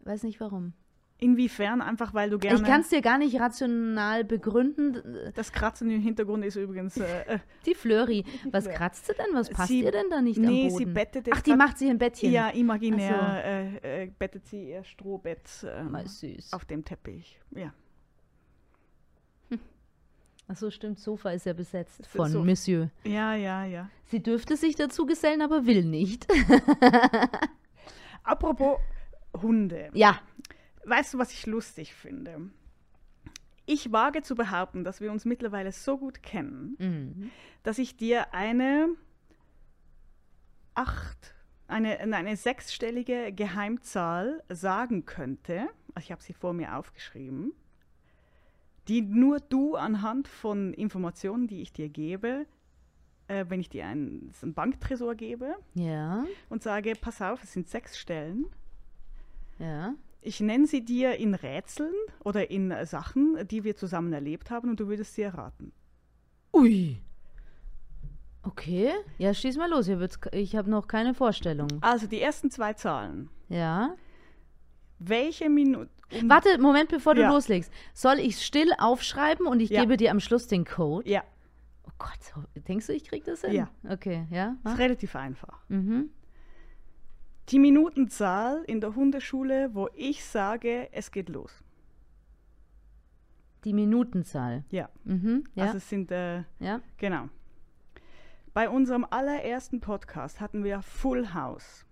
Weiß nicht warum. Inwiefern? Einfach weil du gerne. Ich kann es dir gar nicht rational begründen. das Kratzen im Hintergrund ist übrigens. Äh, äh, Die Flöri, was kratzt sie denn? Was passt Sie- ihr denn da nicht nee, am Boden? sie bettet jetzt Ach, die macht sich ein Bettchen. ja, imaginär Ach äh, äh, bettet sie ihr Strohbett ähm, Mal süß. auf dem Teppich. Ja. Ach so, stimmt, Sofa ist ja besetzt von so- Monsieur. ja, ja, ja. Sie dürfte sich dazu gesellen, aber will nicht. <laughs> Apropos Hunde. ja. Weißt du, was ich lustig finde? Ich wage zu behaupten, dass wir uns mittlerweile so gut kennen, Mhm. dass ich dir eine acht, eine, eine sechsstellige Geheimzahl sagen könnte. Also Ich habe sie vor mir aufgeschrieben, die nur du anhand von Informationen, die ich dir gebe, äh, wenn ich dir einen, einen Banktresor gebe Ja. und sage, pass auf, es sind sechs Stellen. Ja. Ich nenne sie dir in Rätseln oder in äh, Sachen, die wir zusammen erlebt haben und du würdest sie erraten. Ui. Okay. Ja, schieß mal los. Ich habe noch keine Vorstellung. Also die ersten zwei Zahlen. Ja. Welche Minute Um- Warte, Moment, bevor du Ja. loslegst. Soll ich still aufschreiben und ich Ja. gebe dir am Schluss den Code? Ja, Oh Gott, denkst du, ich krieg das hin? Ja. Okay, ja. ist Mach. relativ einfach. Mhm. Die Minutenzahl in der Hundeschule, wo ich sage, es geht los. Die Minutenzahl. Ja, Mhm. Ja. also es sind, äh, ja. genau. Bei unserem allerersten Podcast hatten wir Full House.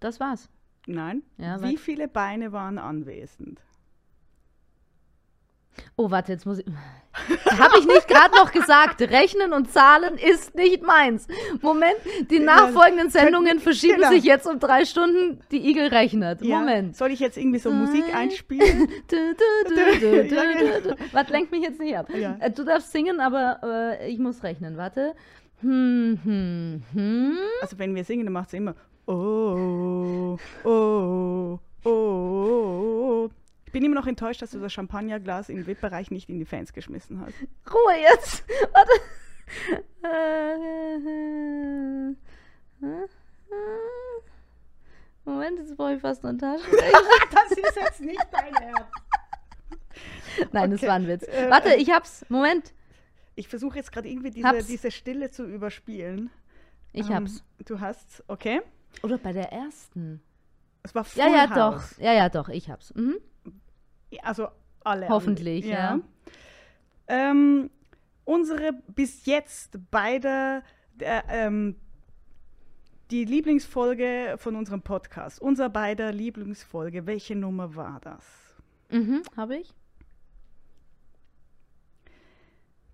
Das war's. Nein. Ja, Wie viele Beine waren anwesend? Oh, warte, jetzt muss ich. <laughs> Habe ich nicht gerade noch gesagt, Rechnen und Zahlen ist nicht meins. Moment, die nachfolgenden Sendungen verschieben genau. sich jetzt um drei Stunden. Die Igel rechnet. Ja, Moment. Soll ich jetzt irgendwie so Musik einspielen? Genau. Was lenkt mich jetzt nicht ab? Ja. Äh, Du darfst singen, aber äh, ich muss rechnen. Warte. Hm, hm, hm. Also wenn wir singen, dann macht es immer oh, oh, oh. Ich bin immer noch enttäuscht, dass du das Champagnerglas im VIP-Bereich nicht in die Fans geschmissen hast. Ruhe jetzt. Warte. Moment, jetzt brauche ich fast eine Tasche. <laughs> Das ist jetzt nicht dein Ernst. Nein, das Okay. war ein Witz. Äh, Warte, ich hab's. Moment, Ich versuche jetzt gerade irgendwie diese, Hab's. diese Stille zu überspielen. ich Ähm, hab's. Du hast, okay. Oder bei der ersten. Es war Full Ja, ja, House. doch. Ja, ja, doch, ich hab's. Mhm. Also alle. Hoffentlich, ja. Ähm, unsere bis jetzt beide äh, ähm, die Lieblingsfolge von unserem Podcast, unser beider Lieblingsfolge, welche Nummer war das? Mhm, habe ich.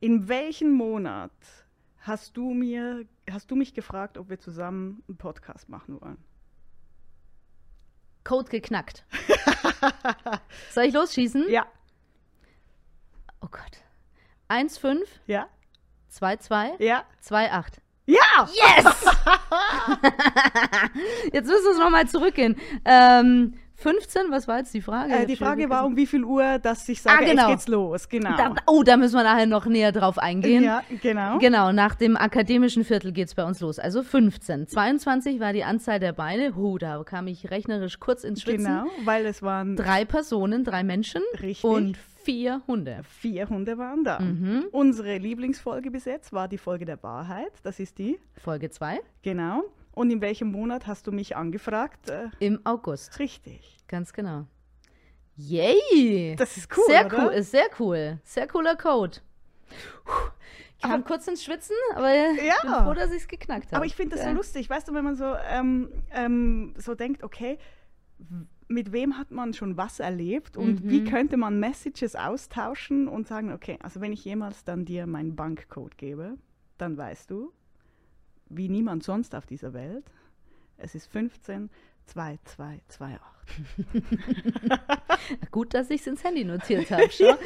In welchem Monat hast du mir, hast du mich gefragt, ob wir zusammen einen Podcast machen wollen? Code geknackt. <laughs> Soll ich losschießen? Ja, Oh Gott. 1,5, ja, 2,2, ja, 2,8. ja! Yes! <laughs> <laughs> jetzt müssen wir nochmal zurückgehen. Ähm, 15, was war jetzt die Frage? Äh, die Frage war, um wie viel Uhr, dass ich sage, Ah, genau. jetzt geht's los. Genau. Da, oh, da müssen wir nachher noch näher drauf eingehen. ja, genau. Genau, nach dem akademischen Viertel geht es bei uns los. Also 15. 22 war die Anzahl der Beine. Huh, da kam ich rechnerisch kurz ins Schwitzen. Genau, weil es waren Drei Personen, drei Menschen Richtig. und vier Hunde. vier Hunde waren da. Mhm. Unsere Lieblingsfolge bis jetzt war die Folge der Wahrheit. Das ist die. Folge 2 Genau. Und in welchem Monat hast du mich angefragt? Äh, im August. richtig. Ganz genau. Yay! Das ist cool, Sehr oder? cool, ist sehr cool. Sehr cooler Code. Puh, Ich kam kurz ins Schwitzen, aber ich Ja. bin froh, dass ich es geknackt habe. Aber ich finde das so Ja. lustig, weißt du, wenn man so, ähm, ähm, so denkt, okay, mit wem hat man schon was erlebt und Mhm. wie könnte man Messages austauschen und sagen, okay, also wenn ich jemals dann dir meinen Bankcode gebe, dann weißt du, wie niemand sonst auf dieser Welt, es ist 15 2228. <laughs> Gut, dass ich es ins Handy notiert habe. Schon.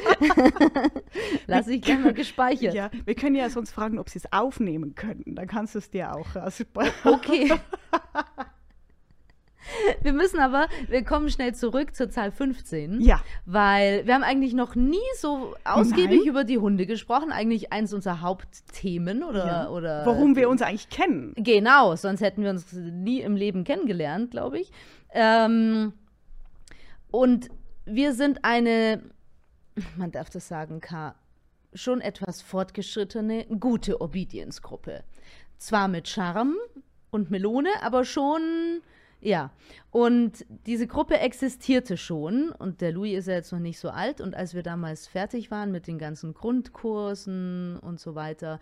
<laughs> Lass ich gerne mal gespeichert. Ja, wir können ja sonst fragen, ob sie es aufnehmen können. Dann kannst du es dir auch also, Okay. <laughs> <laughs> Wir müssen aber, wir kommen schnell zurück zur Zahl 15. Ja. Weil wir haben eigentlich noch nie so ausgiebig Nein. über die Hunde gesprochen. Eigentlich eins unserer Hauptthemen oder. ja. oder Warum wir uns eigentlich kennen. Genau, sonst hätten wir uns nie im Leben kennengelernt, glaube ich. Ähm, und wir sind eine, man darf das sagen, K, schon etwas fortgeschrittene, gute Obedience-Gruppe. Zwar mit Charme und Melone, aber schon, ja. Und diese Gruppe existierte schon und der Louis ist ja jetzt noch nicht so alt und als wir damals fertig waren mit den ganzen Grundkursen und so weiter,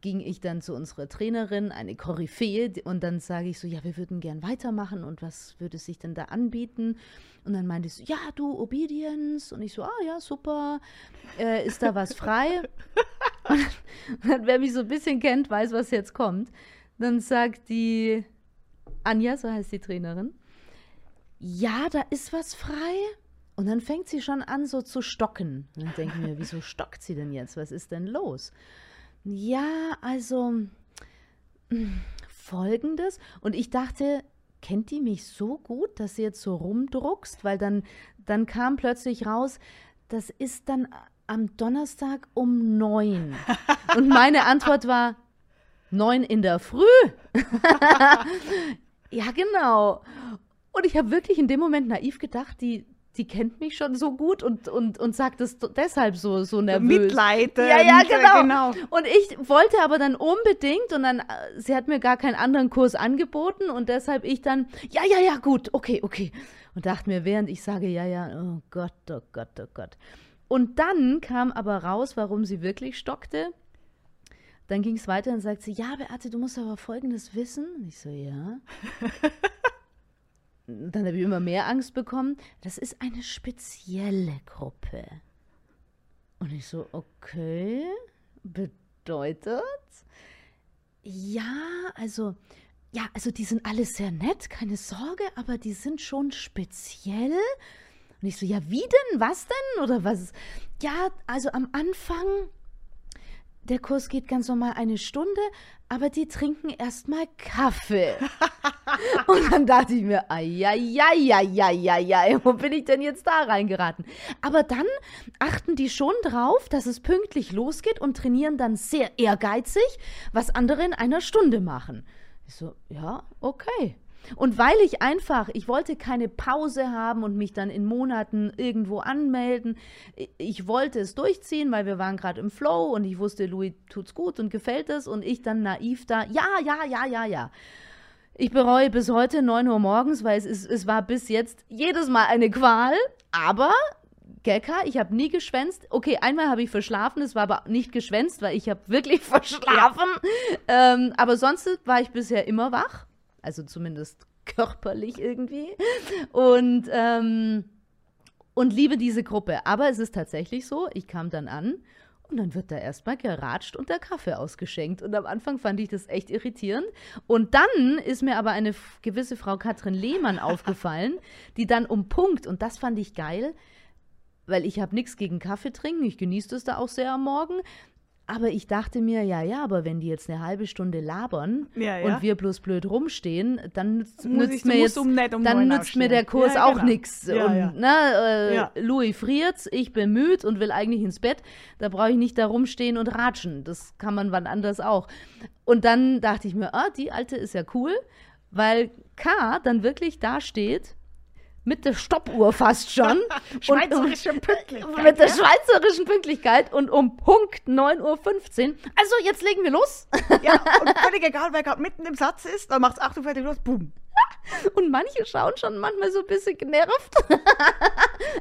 ging ich dann zu unserer Trainerin, eine Koryphäe, und dann sage ich so, ja, wir würden gern weitermachen und was würde sich denn da anbieten? Und dann meinte sie so, ja, du, Obedience. Und ich so, ah ja, super, äh, ist da was frei? <laughs> <laughs> und dann, wer mich so ein bisschen kennt, weiß, was jetzt kommt. Dann sagt die Anja, so heißt die Trainerin, ja, da ist was frei. Und dann fängt sie schon an, so zu stocken. Und dann denke ich mir, wieso stockt sie denn jetzt? Was ist denn los? Ja, also folgendes. Und ich dachte, kennt die mich so gut, dass sie jetzt so rumdruckst? Weil dann, dann kam plötzlich raus, das ist dann am Donnerstag um neun. Und meine Antwort war, neun in der Früh. <laughs> ja, genau. Und ich habe wirklich in dem Moment naiv gedacht, die, die kennt mich schon so gut und, und, und sagt es deshalb so, so nervös. Mitleid. Ja, ja, genau. genau. Und ich wollte aber dann unbedingt und dann, äh, sie hat mir gar keinen anderen Kurs angeboten und deshalb ich dann, ja, ja, ja, gut, okay, okay. Und dachte mir, während ich sage, ja, ja, oh Gott, oh Gott, oh Gott. Und dann kam aber raus, warum sie wirklich stockte. Dann ging es weiter und sagt sie, ja, Beate, du musst aber Folgendes wissen. Und ich so, ja. <laughs> dann habe ich immer mehr Angst bekommen. Das ist eine spezielle Gruppe. Und ich so, okay, bedeutet? Ja, also, ja, also die sind alle sehr nett, keine Sorge, aber die sind schon speziell. Und ich so, ja, wie denn? Was denn? Oder was? Ja, also am Anfang, der Kurs geht ganz normal eine Stunde, aber die trinken erstmal Kaffee. <laughs> Und dann dachte ich mir, ai, wo bin ich denn jetzt da reingeraten? Aber dann achten die schon drauf, dass es pünktlich losgeht und trainieren dann sehr ehrgeizig, was andere in einer Stunde machen. Ich so, ja, okay. Und weil ich einfach, ich wollte keine Pause haben und mich dann in Monaten irgendwo anmelden. Ich wollte es durchziehen, weil wir waren gerade im Flow und ich wusste, Louis tut's gut und gefällt es und ich dann naiv da, ja, ja, ja, ja, ja. Ich bereue bis heute 9 Uhr morgens, weil es, ist, es war bis jetzt jedes Mal eine Qual, aber Gekka, ich habe nie geschwänzt. Okay, einmal habe ich verschlafen, es war aber nicht geschwänzt, weil ich habe wirklich <laughs> verschlafen. Ähm, aber sonst war ich bisher immer wach, also zumindest <laughs> körperlich irgendwie. Und, ähm, und liebe diese Gruppe. Aber es ist tatsächlich so, ich kam dann an und dann wird da erstmal geratscht und der Kaffee ausgeschenkt. Und am Anfang fand ich das echt irritierend. Und dann ist mir aber eine gewisse Frau Katrin Lehmann <laughs> aufgefallen, die dann um Punkt, und das fand ich geil, weil ich habe nichts gegen Kaffee trinken, ich genieße das da auch sehr am Morgen. Aber ich dachte mir, ja, ja, aber wenn die jetzt eine halbe Stunde labern Ja, ja. und wir bloß blöd rumstehen, dann nützt, nützt mir jetzt, um um dann nützt mir der Kurs Ja, auch genau. nichts. Und. Ne, äh. Louis friert's, ich bin müde und will eigentlich ins Bett. Da brauche ich nicht da rumstehen und ratschen. Das kann man wann anders auch. Und dann dachte ich mir, ah, die alte ist ja cool, weil K dann wirklich da steht mit der Stoppuhr fast schon. <laughs> und, Schweizerische Pünktlichkeit. <laughs> mit der schweizerischen Pünktlichkeit und um Punkt 9.15 Uhr. Also, jetzt legen wir los. Ja, <laughs> und völlig egal, wer gerade mitten im Satz ist, dann macht's Achtung, fertig, los, boom. Und manche schauen schon manchmal so ein bisschen genervt.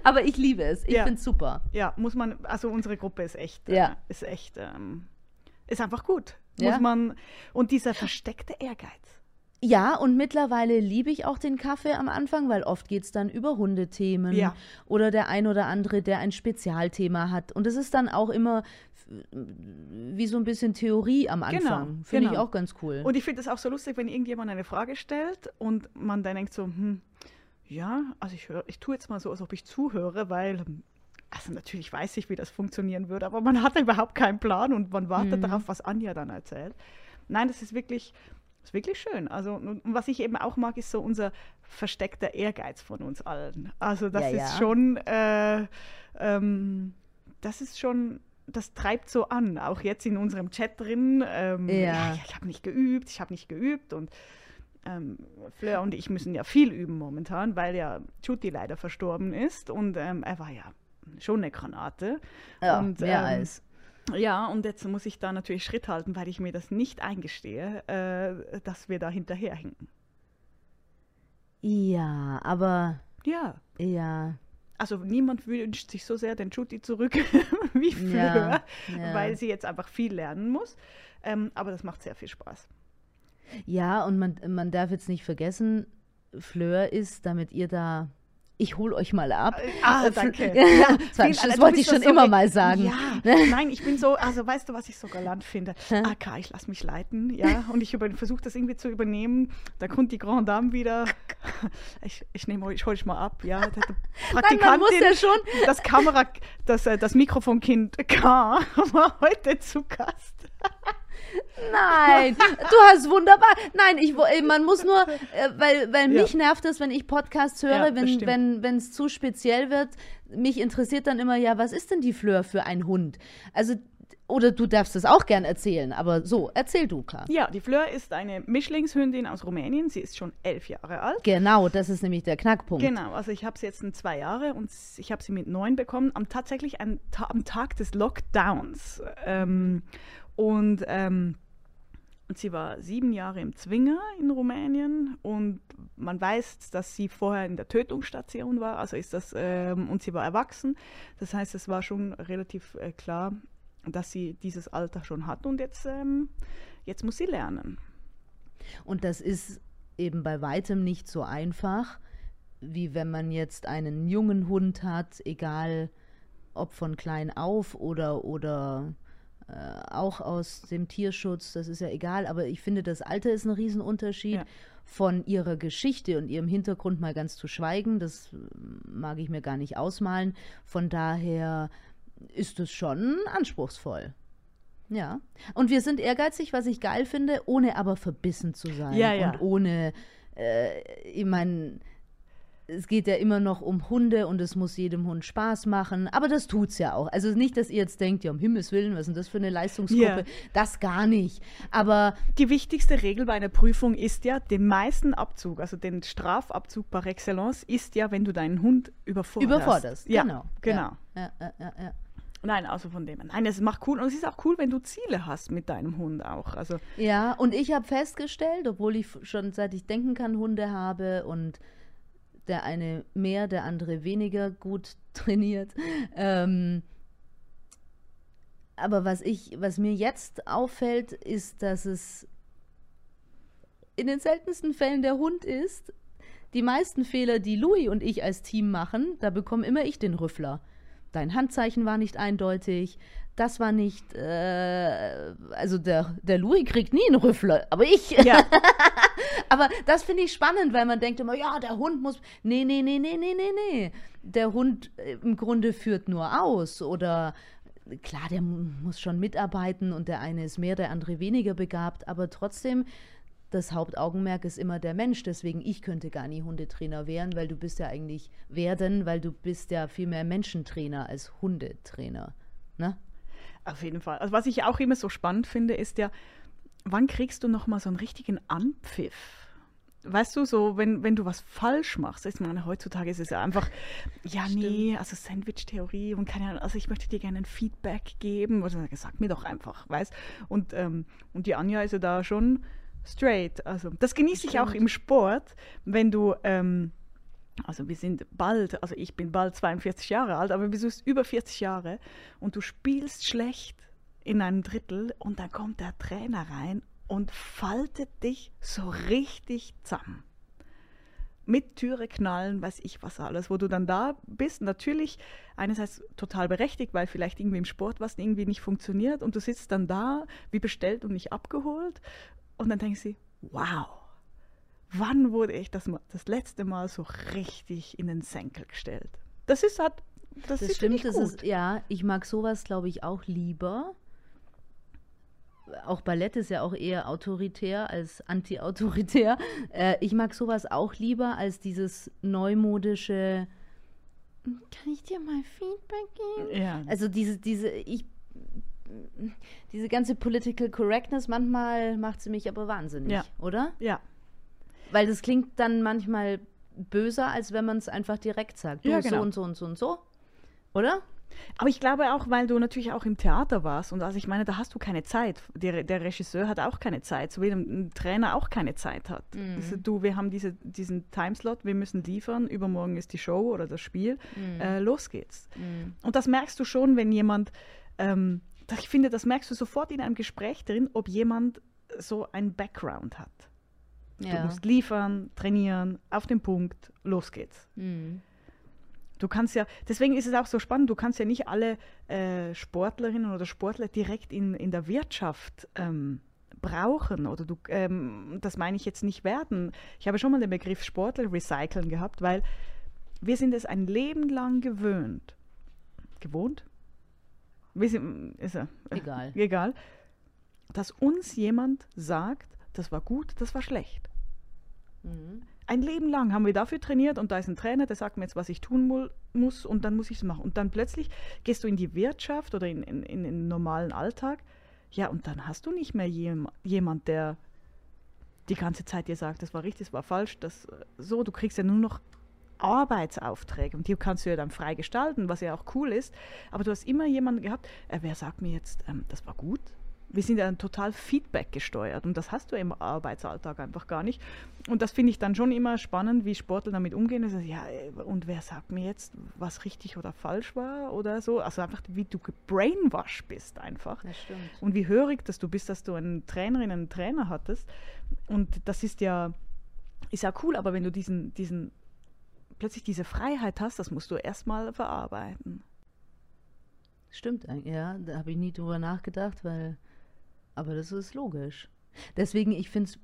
Aber ich liebe es. Ich Ja. finde es super. Ja, muss man, also unsere Gruppe ist echt, Ja. äh, ist echt, ähm, ist einfach gut. Ja. Muss man, und dieser versteckte Ehrgeiz. Ja, und mittlerweile liebe ich auch den Kaffee am Anfang, weil oft geht es dann über Hundethemen Ja. oder der ein oder andere, der ein Spezialthema hat. Und es ist dann auch immer f- wie so ein bisschen Theorie am Anfang. Finde ich genau. auch ganz cool. Und ich finde es auch so lustig, wenn irgendjemand eine Frage stellt und man dann denkt so, hm, ja, also ich höre, ich tue jetzt mal so, als ob ich zuhöre, weil, hm, also natürlich weiß ich, wie das funktionieren würde, aber man hat überhaupt keinen Plan und man wartet Mhm. darauf, was Anja dann erzählt. Nein, das ist wirklich, das ist wirklich schön. Also, und was ich eben auch mag, ist so unser versteckter Ehrgeiz von uns allen. Also, das Ja, ist ja. schon, äh, ähm, das ist schon, das treibt so an, auch jetzt in unserem Chat drin. Ähm, Ja. ja, ich habe nicht geübt, ich habe nicht geübt und ähm, Fleur und ich müssen ja viel üben momentan, weil ja Chuti leider verstorben ist und ähm, er war ja schon eine Granate. ja, und, mehr ähm, als. Ja, und jetzt muss ich da natürlich Schritt halten, weil ich mir das nicht eingestehe, äh, dass wir da hinterherhinken. Ja, aber Ja, ja. also niemand wünscht sich so sehr den Chuti zurück <laughs> wie Fleur, Ja, ja. weil sie jetzt einfach viel lernen muss. Ähm, aber das macht sehr viel Spaß. Ja, und man, man darf jetzt nicht vergessen, Fleur ist, damit ihr da. Ich hol euch mal ab. Ah, Äh, danke. <laughs> Ja, das, das wollte bist ich schon so immer mal sagen. Ja, <laughs> nein, ich bin so, also weißt du, was ich so galant finde? AK, ich lass mich leiten, ja, und ich versuche das irgendwie zu übernehmen. Da kommt die Grande Dame wieder. Ich, ich nehme euch, ich hol dich mal ab, ja. Der <laughs> Nein, man muss ja schon. das Kamera, das, äh, das Mikrofonkind K war heute zu Gast. Nein, du hast wunderbar. Nein, ich, man muss nur, äh, weil, weil Ja. mich nervt es, wenn ich Podcasts höre, Ja, wenn wenn es zu speziell wird. Mich interessiert dann immer, ja, was ist denn die Fleur für ein Hund? Also oder du darfst es auch gern erzählen, aber so, erzähl du, Karl. Ja, die Fleur ist eine Mischlingshündin aus Rumänien. Sie ist schon elf Jahre alt. Genau, das ist nämlich der Knackpunkt. Genau, also ich habe sie jetzt in zwei Jahre und ich habe sie mit neun bekommen, am tatsächlich am Tag des Lockdowns. Ähm, und ähm, sie war sieben Jahre im Zwinger in Rumänien und man weiß, dass sie vorher in der Tötungsstation war, also ist das, ähm, und sie war erwachsen. Das heißt, es war schon relativ äh, klar, dass sie dieses Alter schon hat und jetzt, ähm, jetzt muss sie lernen. Und das ist eben bei weitem nicht so einfach, wie wenn man jetzt einen jungen Hund hat, egal ob von klein auf oder, oder äh, auch aus dem Tierschutz, das ist ja egal, aber ich finde, das Alter ist ein Riesenunterschied. Ja. Von ihrer Geschichte und ihrem Hintergrund mal ganz zu schweigen, das mag ich mir gar nicht ausmalen. Von daher ist es schon anspruchsvoll. Ja. Und wir sind ehrgeizig, was ich geil finde, ohne aber verbissen zu sein. Ja, ja. Und ohne, äh, ich meine, es geht ja immer noch um Hunde und es muss jedem Hund Spaß machen, aber das tut es ja auch. Also nicht, dass ihr jetzt denkt, ja, um Himmels Willen, was ist denn das für eine Leistungsgruppe? Yeah. Das gar nicht. Aber die wichtigste Regel bei einer Prüfung ist ja, den meisten Abzug, also den Strafabzug par excellence, ist ja, wenn du deinen Hund überforderst. Überforderst, ja, genau. Genau. Ja, ja, ja, ja. Nein, also von dem. Nein, es macht cool und es ist auch cool, wenn du Ziele hast mit deinem Hund auch. Also ja, und ich habe festgestellt, obwohl ich schon seit ich denken kann Hunde habe und der eine mehr, der andere weniger gut <laughs> trainiert. Ähm, aber was ich, was mir jetzt auffällt, ist, dass es in den seltensten Fällen der Hund ist. Die meisten Fehler, die Louis und ich als Team machen, da bekomme immer ich den Rüffler. Dein Handzeichen war nicht eindeutig, das war nicht, äh, also der, der Louis kriegt nie einen Rüffler, aber ich. Ja. <laughs> aber das finde ich spannend, weil man denkt immer, ja, der Hund muss. Nee, nee, nee, nee, nee, nee, nee. Der Hund äh, im Grunde führt nur aus oder klar, der muss schon mitarbeiten und der eine ist mehr, der andere weniger begabt, aber trotzdem, das Hauptaugenmerk ist immer der Mensch. Deswegen, ich könnte gar nie Hundetrainer werden, weil du bist ja eigentlich werden, weil du bist ja viel mehr Menschentrainer als Hundetrainer. Ne? Auf jeden Fall. Also was ich auch immer so spannend finde, ist ja, wann kriegst du noch mal so einen richtigen Anpfiff? Weißt du, so, wenn, wenn du was falsch machst, ich meine, heutzutage ist es ja einfach, ja, Stimmt. nee, also Sandwich-Theorie und keine Ahnung, also ich möchte dir gerne ein Feedback geben. Oder sag mir doch einfach, weißt Und, ähm, und die Anja ist ja da schon straight. Also das genieße ich auch im Sport, wenn du ähm, also wir sind bald, also ich bin bald 42 Jahre alt, aber du bist über 40 Jahre und du spielst schlecht in einem Drittel und dann kommt der Trainer rein und faltet dich so richtig zusammen. Mit Türe knallen, weiß ich was alles, wo du dann da bist. Natürlich einerseits total berechtigt, weil vielleicht irgendwie im Sport was irgendwie nicht funktioniert und du sitzt dann da, wie bestellt und nicht abgeholt und dann denkst du, wow, wann wurde ich das, das letzte Mal so richtig in den Senkel gestellt? Das ist halt, das, das ist stimmt, das ist, ja, ich mag sowas, glaube ich, auch lieber. Auch Ballett ist ja auch eher autoritär als anti-autoritär. <laughs> Äh, ich mag sowas auch lieber als dieses neumodische. Kann ich dir mal Feedback geben? Ja. Also diese, diese, ich diese ganze Political Correctness, manchmal macht sie mich aber wahnsinnig, ja. oder? Ja. Weil das klingt dann manchmal böser, als wenn man es einfach direkt sagt. Du, ja, genau. so und so und so und so. Oder? Aber ich glaube auch, weil du natürlich auch im Theater warst und also ich meine, da hast du keine Zeit. Der, der Regisseur hat auch keine Zeit, so wie ein Trainer auch keine Zeit hat. Mhm. Also du, wir haben diese, diesen Timeslot, wir müssen liefern, übermorgen ist die Show oder das Spiel, mhm. äh, los geht's. Mhm. Und das merkst du schon, wenn jemand, ähm, ich finde, das merkst du sofort in einem Gespräch drin, ob jemand so einen Background hat. Ja. Du musst liefern, trainieren, auf den Punkt, los geht's. Mhm. Du kannst ja, deswegen ist es auch so spannend, du kannst ja nicht alle äh, Sportlerinnen oder Sportler direkt in, in der Wirtschaft ähm, brauchen oder du, ähm, das meine ich jetzt nicht werden. Ich habe schon mal den Begriff Sportler recyceln gehabt, weil wir sind es ein Leben lang gewöhnt. Gewohnt? Wir sind, ist er, äh, egal. <laughs> egal. Dass uns jemand sagt, das war gut, das war schlecht. Mhm. Ein Leben lang haben wir dafür trainiert und da ist ein Trainer, der sagt mir jetzt, was ich tun mu muss und dann muss ich es machen. Und dann plötzlich gehst du in die Wirtschaft oder in, in, in den normalen Alltag. Ja, und dann hast du nicht mehr jem, jemand, der die ganze Zeit dir sagt, das war richtig, das war falsch, das so. Du kriegst ja nur noch Arbeitsaufträge und die kannst du ja dann frei gestalten, was ja auch cool ist. Aber du hast immer jemanden gehabt, äh, wer sagt mir jetzt, ähm, das war gut, wir sind ja total Feedback gesteuert und das hast du im Arbeitsalltag einfach gar nicht. Und das finde ich dann schon immer spannend, wie Sportler damit umgehen. Also, ja, und wer sagt mir jetzt, was richtig oder falsch war oder so? Also einfach, wie du gebrainwashed bist einfach. Das stimmt. Und wie hörig dass du bist, dass du eine Trainerin, einen Trainer hattest. Und das ist ja, ist ja cool, aber wenn du diesen, diesen, plötzlich diese Freiheit hast, das musst du erstmal verarbeiten. Stimmt, ja, da habe ich nie drüber nachgedacht, weil aber das ist logisch. Deswegen, ich finde es,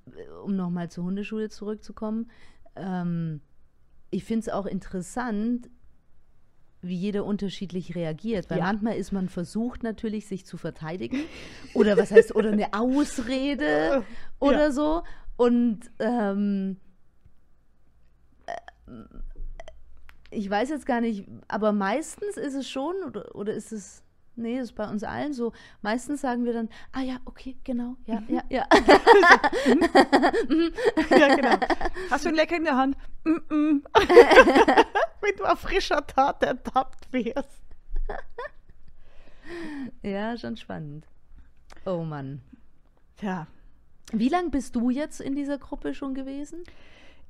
um nochmal zur Hundeschule zurückzukommen, ähm, ich finde es auch interessant, wie jeder unterschiedlich reagiert. Weil Ja. manchmal ist man versucht natürlich, sich zu verteidigen. Oder was heißt, oder eine Ausrede <laughs> oder so. Und ähm, äh, ich weiß jetzt gar nicht, aber meistens ist es schon, oder, oder ist es. Nee, das ist bei uns allen so. Meistens sagen wir dann, ah ja, okay, genau, ja, ja, ja. Ja, genau. Hast du ein Lecker in der Hand? Mm -mm. <laughs> Wenn du auf frischer Tat ertappt wirst. ja, schon spannend. Oh Mann. Ja, Wie lange bist du jetzt in dieser Gruppe schon gewesen?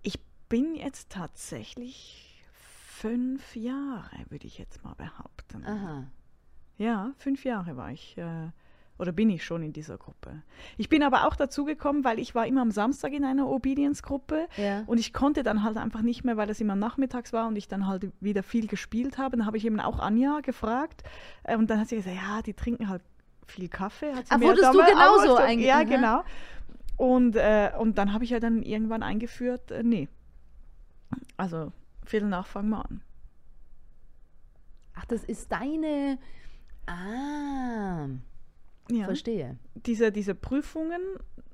ich bin jetzt tatsächlich fünf Jahre, würde ich jetzt mal behaupten. Aha. Ja, fünf Jahre war ich äh, oder bin ich schon in dieser Gruppe. Ich bin aber auch dazugekommen, weil ich war immer am Samstag in einer Obedience-Gruppe Ja. und ich konnte dann halt einfach nicht mehr, weil das immer nachmittags war und ich dann halt wieder viel gespielt habe. Dann habe ich eben auch Anja gefragt äh, und dann hat sie gesagt, ja, die trinken halt viel Kaffee. Hat sie mir wurdest du genauso einge- Ja, Aha. genau. Und, äh, und dann habe ich ja dann irgendwann eingeführt, äh, nee. Also, Viertel nach fangen wir an. Ach, das ist deine. Ah, Ja. verstehe. diese, diese Prüfungen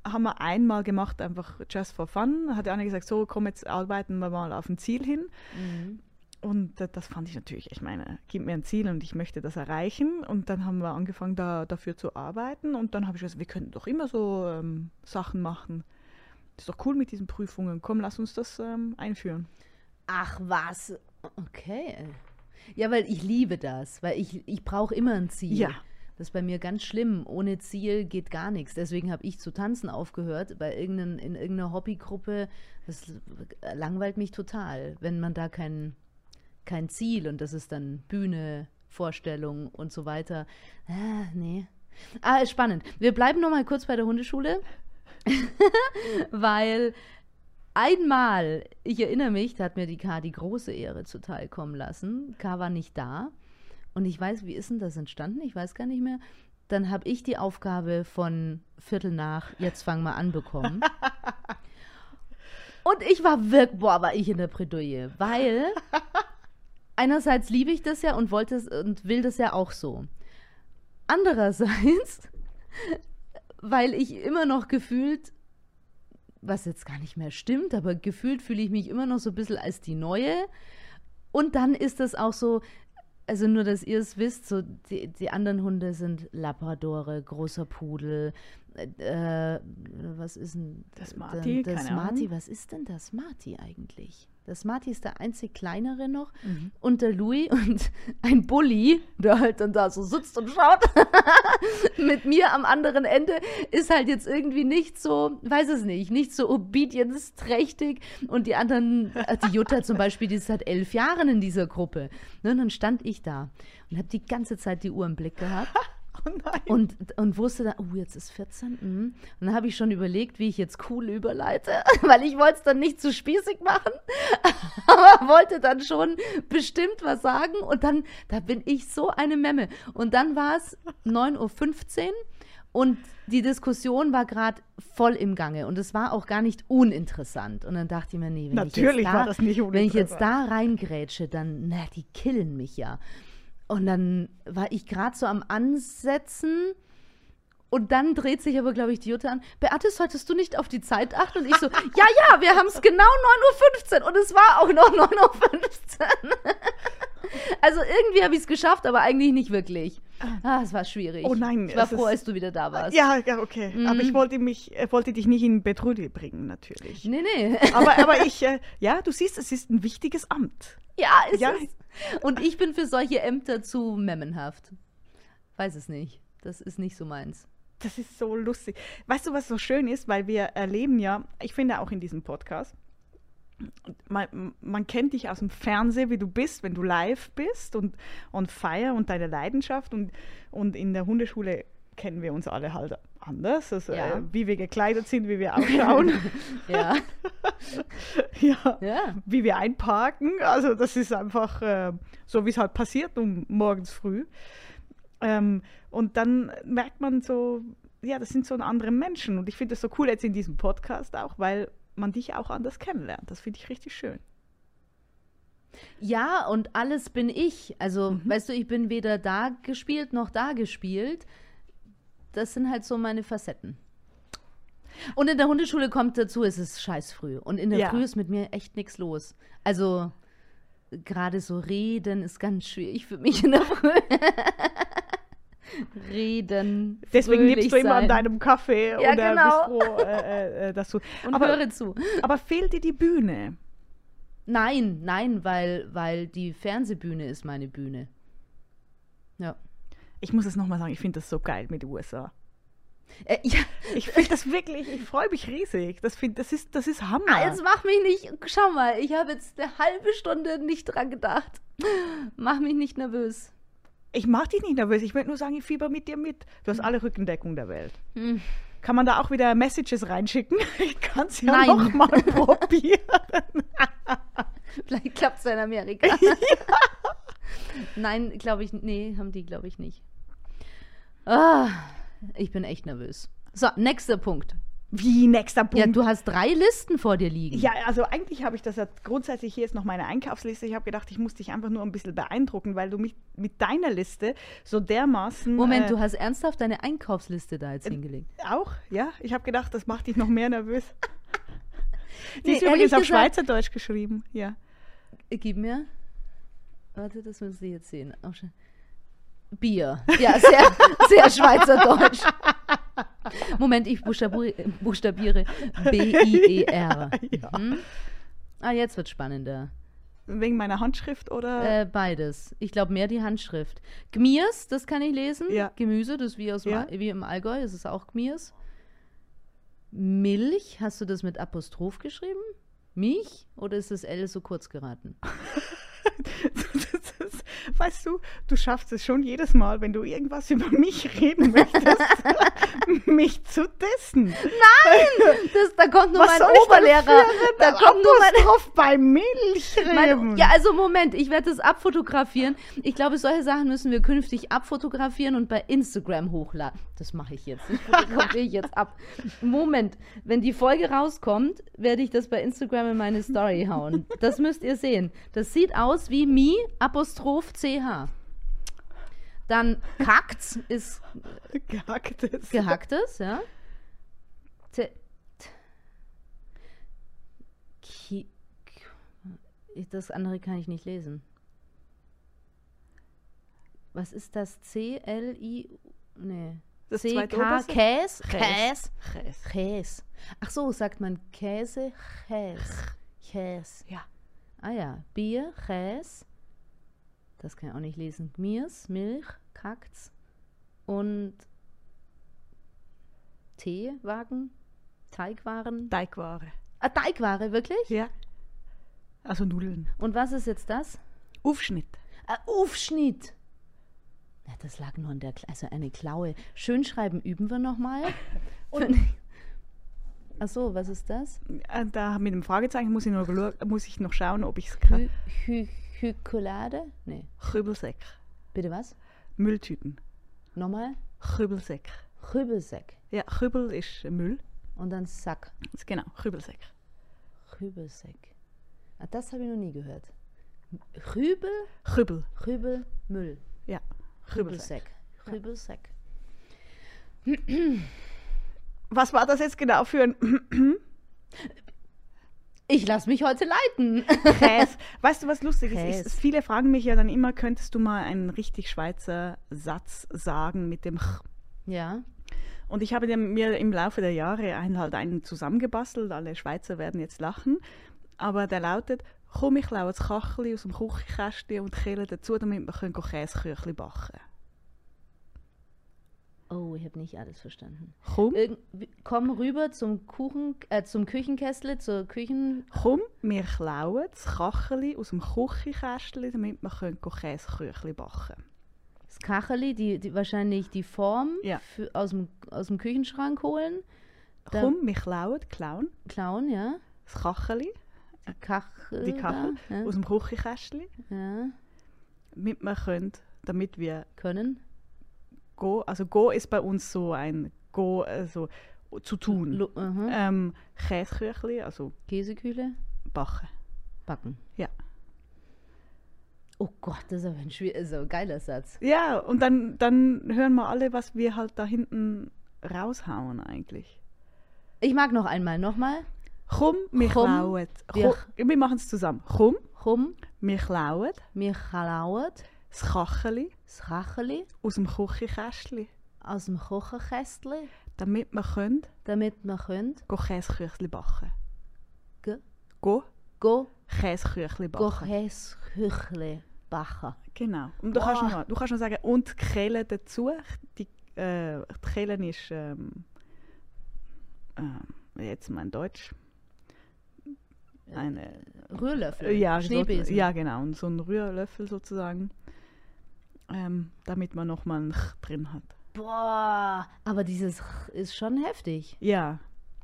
haben wir einmal gemacht, einfach just for fun. Hat Anna gesagt, so komm, jetzt arbeiten wir mal auf ein Ziel hin. Mhm. Und das fand ich natürlich, ich meine, gib mir ein Ziel und ich möchte das erreichen. Und dann haben wir angefangen, da, dafür zu arbeiten. Und dann habe ich gesagt, wir könnten doch immer so ähm, Sachen machen. Das ist doch cool mit diesen Prüfungen. Komm, lass uns das ähm, einführen. Ach was. Okay. Ja, weil ich liebe das, weil ich, ich brauche immer ein Ziel. Ja. Das ist bei mir ganz schlimm. Ohne Ziel geht gar nichts. Deswegen habe ich zu tanzen aufgehört bei irgendein, in irgendeiner Hobbygruppe. Das langweilt mich total, wenn man da kein, kein Ziel und das ist dann Bühne, Vorstellung und so weiter. Ah, nee. Ah, ist spannend. Wir bleiben noch mal kurz bei der Hundeschule, <laughs> weil einmal, ich erinnere mich, da hat mir die K die große Ehre zuteilkommen lassen. K war nicht da. Und ich weiß, wie ist denn das entstanden? Ich weiß gar nicht mehr. Dann habe ich die Aufgabe von Viertel nach, jetzt fang mal an bekommen. Und ich war wirklich, boah, war ich in der Bredouille, weil einerseits liebe ich das ja und wollte es und will das ja auch so. Andererseits, <laughs> weil ich immer noch gefühlt, was jetzt gar nicht mehr stimmt, aber gefühlt fühle ich mich immer noch so ein bisschen als die Neue. Und dann ist das auch so, also nur, dass ihr es wisst, so die, die anderen Hunde sind Labradore, großer Pudel, äh, was ist denn Das Marti, das keine Marti, Ahnung. was ist denn das Marti eigentlich? Das Marti ist der einzig kleinere noch Mhm. und der Louis <laughs> und ein Bully, der halt dann da so sitzt und schaut <laughs> mit mir am anderen Ende, ist halt jetzt irgendwie nicht so, weiß es nicht, nicht so obedience-trächtig und die anderen, äh, die Jutta zum Beispiel, die ist seit elf Jahren in dieser Gruppe. Ne, und dann stand ich da und habe die ganze Zeit die Uhr im Blick gehabt Oh <laughs> nein. und, und wusste dann, oh, jetzt ist 14. mhm. Und dann habe ich schon überlegt, wie ich jetzt cool überleite, <laughs> weil ich wollte es dann nicht zu spießig machen, <laughs> aber wollte dann schon bestimmt was sagen. Und dann, da bin ich so eine Memme. Und dann war es 9.15 Uhr und die Diskussion war gerade voll im Gange. Und es war auch gar nicht uninteressant. Und dann dachte ich mir, nee, wenn ich Natürlich jetzt da, wenn ich jetzt da reingrätsche, dann, na, die killen mich ja. Und dann war ich gerade so am Ansetzen Und dann dreht sich aber, glaube ich, die Jutta an. Beate, solltest du nicht auf die Zeit achten? Und ich so, <laughs> ja, ja, wir haben es genau 9.15 Uhr. Und es war auch noch 9.15 Uhr. <laughs> also irgendwie habe ich es geschafft, aber eigentlich nicht wirklich. Ah, es war schwierig. Oh nein, Ich war froh, als du wieder da warst. Ja, ja, okay. Aber Mhm. ich wollte mich, äh, wollte dich nicht in Bedrulle bringen, natürlich. Nee, nee. Aber, aber <laughs> ich, äh, ja, du siehst, es ist ein wichtiges Amt. Ja, ist Ja. es. Und ich bin für solche Ämter zu memmenhaft. Weiß es nicht. Das ist nicht so meins. Das ist so lustig. Weißt du, was so schön ist? Weil wir erleben ja, ich finde auch in diesem Podcast, man, man kennt dich aus dem Fernsehen, wie du bist, wenn du live bist und, und Feier und deine Leidenschaft. Und, und in der Hundeschule kennen wir uns alle halt anders, also Ja. äh, wie wir gekleidet sind, wie wir ausschauen, <laughs> Ja. <laughs> ja, ja. wie wir einparken. Also das ist einfach äh, so, wie es halt passiert um morgens früh. Ähm, und dann merkt man so, ja, das sind so andere Menschen. Und ich finde das so cool jetzt in diesem Podcast auch, weil man dich auch anders kennenlernt. Das finde ich richtig schön. Ja, und alles bin ich. Also, Mhm. weißt du, ich bin weder da gespielt noch da gespielt. Das sind halt so meine Facetten. Und in der Hundeschule kommt dazu, es ist scheiß früh. Und in der Ja. Früh ist mit mir echt nichts los. Also, gerade so reden ist ganz schwierig für mich in der Früh. <laughs> reden. Deswegen nimmst du immer an sein. deinem Kaffee Ja, oder genau. bist froh, äh, äh, dass du. Und aber, höre zu. aber fehlt dir die Bühne? Nein, nein, weil, weil die Fernsehbühne ist meine Bühne. Ja. Ich muss es nochmal sagen, ich finde das so geil mit den USA. Äh, ja, Ich finde das wirklich, ich freue mich riesig. Das, find, das, ist, das ist Hammer. Jetzt mach mich nicht, schau mal, ich habe jetzt eine halbe Stunde nicht dran gedacht. Mach mich nicht nervös. Ich mach dich nicht nervös. Ich würde nur sagen, ich fieber mit dir mit. Du hast alle Rückendeckung der Welt. Hm. Kann man da auch wieder Messages reinschicken? <laughs> Ich kann es ja Nein. noch mal <laughs> probieren. Vielleicht klappt es in Amerika. <laughs> Nein, glaube ich, nee, haben die, glaube ich, nicht. Ah, ich bin echt nervös. So, nächster Punkt. Wie nächster Ja, Punkt. du hast drei Listen vor dir liegen. Ja, also eigentlich habe ich das ja grundsätzlich hier ist noch meine Einkaufsliste. Ich habe gedacht, ich muss dich einfach nur ein bisschen beeindrucken, weil du mich mit deiner Liste so dermaßen. Moment, äh, du hast ernsthaft deine Einkaufsliste da jetzt hingelegt. Auch, ja. Ich habe gedacht, das macht dich noch mehr nervös. <laughs> Die Nee, ist übrigens auf gesagt- Schweizerdeutsch geschrieben, ja. Äh, Gib mir. Warte, das müssen Sie jetzt sehen. Auch schon. Bier. Ja, sehr, sehr Schweizerdeutsch. Moment, ich buchstabiere, B-I-E-R. <laughs> Ja. Mhm. Ah, jetzt wird spannender. Wegen meiner Handschrift oder? Äh, beides. Ich glaube mehr die Handschrift. Gmirs, das kann ich lesen. Ja. Gemüse, das ist wie, aus Ja. wie im Allgäu, das ist auch Gmirs. Milch, hast du das mit Apostroph geschrieben? Mich? Oder ist das L so kurz geraten? <laughs> Weißt du, du schaffst es schon jedes Mal, wenn du irgendwas über mich reden möchtest, <laughs> mich zu testen. Das, da kommt nur Was mein Oberlehrer. Da einen kommt nur mein Apostroph bei Milch reden? ja, also Moment, ich werde das abfotografieren. Ich glaube, solche Sachen müssen wir künftig abfotografieren und bei Instagram hochladen. Das mache ich jetzt. Das fotografiere ich jetzt ab. Moment, wenn die Folge rauskommt, werde ich das bei Instagram in meine Story hauen. Das müsst ihr sehen. Das sieht aus wie mi apostroph ch. Dann kackt's ist Gehacktes. gehacktes, ja. T Ki das andere kann ich nicht lesen. Was ist das? C, L, I, nee. Das C, K? Käse. Käse. Käse. Ach so, sagt man Käse, Käse. Käse. Ja. Ah ja, Bier, Käse. Das kann ich auch nicht lesen. Gmirs, Milch, Kakt's und Teewagen, Teigwaren. Teigware. Ah, Teigware, wirklich? Ja. Also Nudeln. Und was ist jetzt das? Aufschnitt. Ah, Aufschnitt. Ja, das lag nur an der, Kla- also eine Klaue. Schönschreiben üben wir nochmal. <laughs> <laughs> Ach so, was ist das? Äh, Da mit dem Fragezeichen muss ich noch, muss ich noch schauen, ob ich es kann. Hy Hy Hykolade? Nee. Krübelsäck. Bitte was? Mülltüten. Nochmal? Krübelsäck. Rübelsäck. Ja, Krübel ist Müll. Und dann Sack. Genau, Krübelsäck. Rübelsäck. Ah, das habe ich noch nie gehört. Rübel, Krübel. Rübel, Müll. Ja. Rübelsäck. Rübelsäck. Was war das jetzt genau für ein Ich lasse mich heute leiten. Käse? <laughs> Weißt du, was lustig ist? Käse. ist? Viele fragen mich ja dann immer, könntest du mal einen richtig Schweizer Satz sagen mit dem Ch? ja. Und ich habe mir im Laufe der Jahre einen, halt einen zusammengebastelt. Alle Schweizer werden jetzt lachen. Aber der lautet, komm, ich lau das Kacheli aus dem Küchenkästchen und Kehle dazu, damit wir können Käseküchli backen Oh, ich habe nicht alles verstanden. Komm, Irgend, komm rüber zum Kuchen, äh, zum Küchenkessel, zur Küchen. komm, wir klauen das Kacheli aus dem Küchenkästchen, damit wir können Käseküchli backen Das Kacheli, die, die wahrscheinlich die Form Ja. für, aus, dem, aus dem Küchenschrank holen. Da- Komm, wir klauen, klauen Klauen, ja. das Kacheli, Die Kachel. die Kachel Da, aus dem Küchenkästchen, ja. ja. damit wir können, damit wir Können. Go, also go ist bei uns so ein go, also zu tun. Lu aha. Ähm, Käseküchli, also Käsekühle. backen. Backen. Ja. Oh Gott, das ist aber ein, schwier- aber ein geiler Satz. Ja, und dann, dann hören wir alle, was wir halt da hinten raushauen eigentlich. Ich mag noch einmal, nochmal. Wir Komm, klauen. wir- wir machen es zusammen. Komm, Komm, wir klauen wir klauen das Kacheli. Das Kacheli. Aus dem Küchenkästchen, aus dem Kocherkästchen, damit wir können damit wir können go Käseküchli backen. Ge- Go go, Käseküchli go backen. Käseküchle backen. Genau. Und du kannst, noch, du kannst noch sagen, und die Kehle dazu. Die, äh, die Kehle ist, ähm, ähm, jetzt mein Deutsch, eine, Rührlöffel, ja, so, ja, genau, und so ein Rührlöffel sozusagen, ähm, damit man nochmal ein Ch drin hat. Boah, aber dieses ist schon heftig. Ja,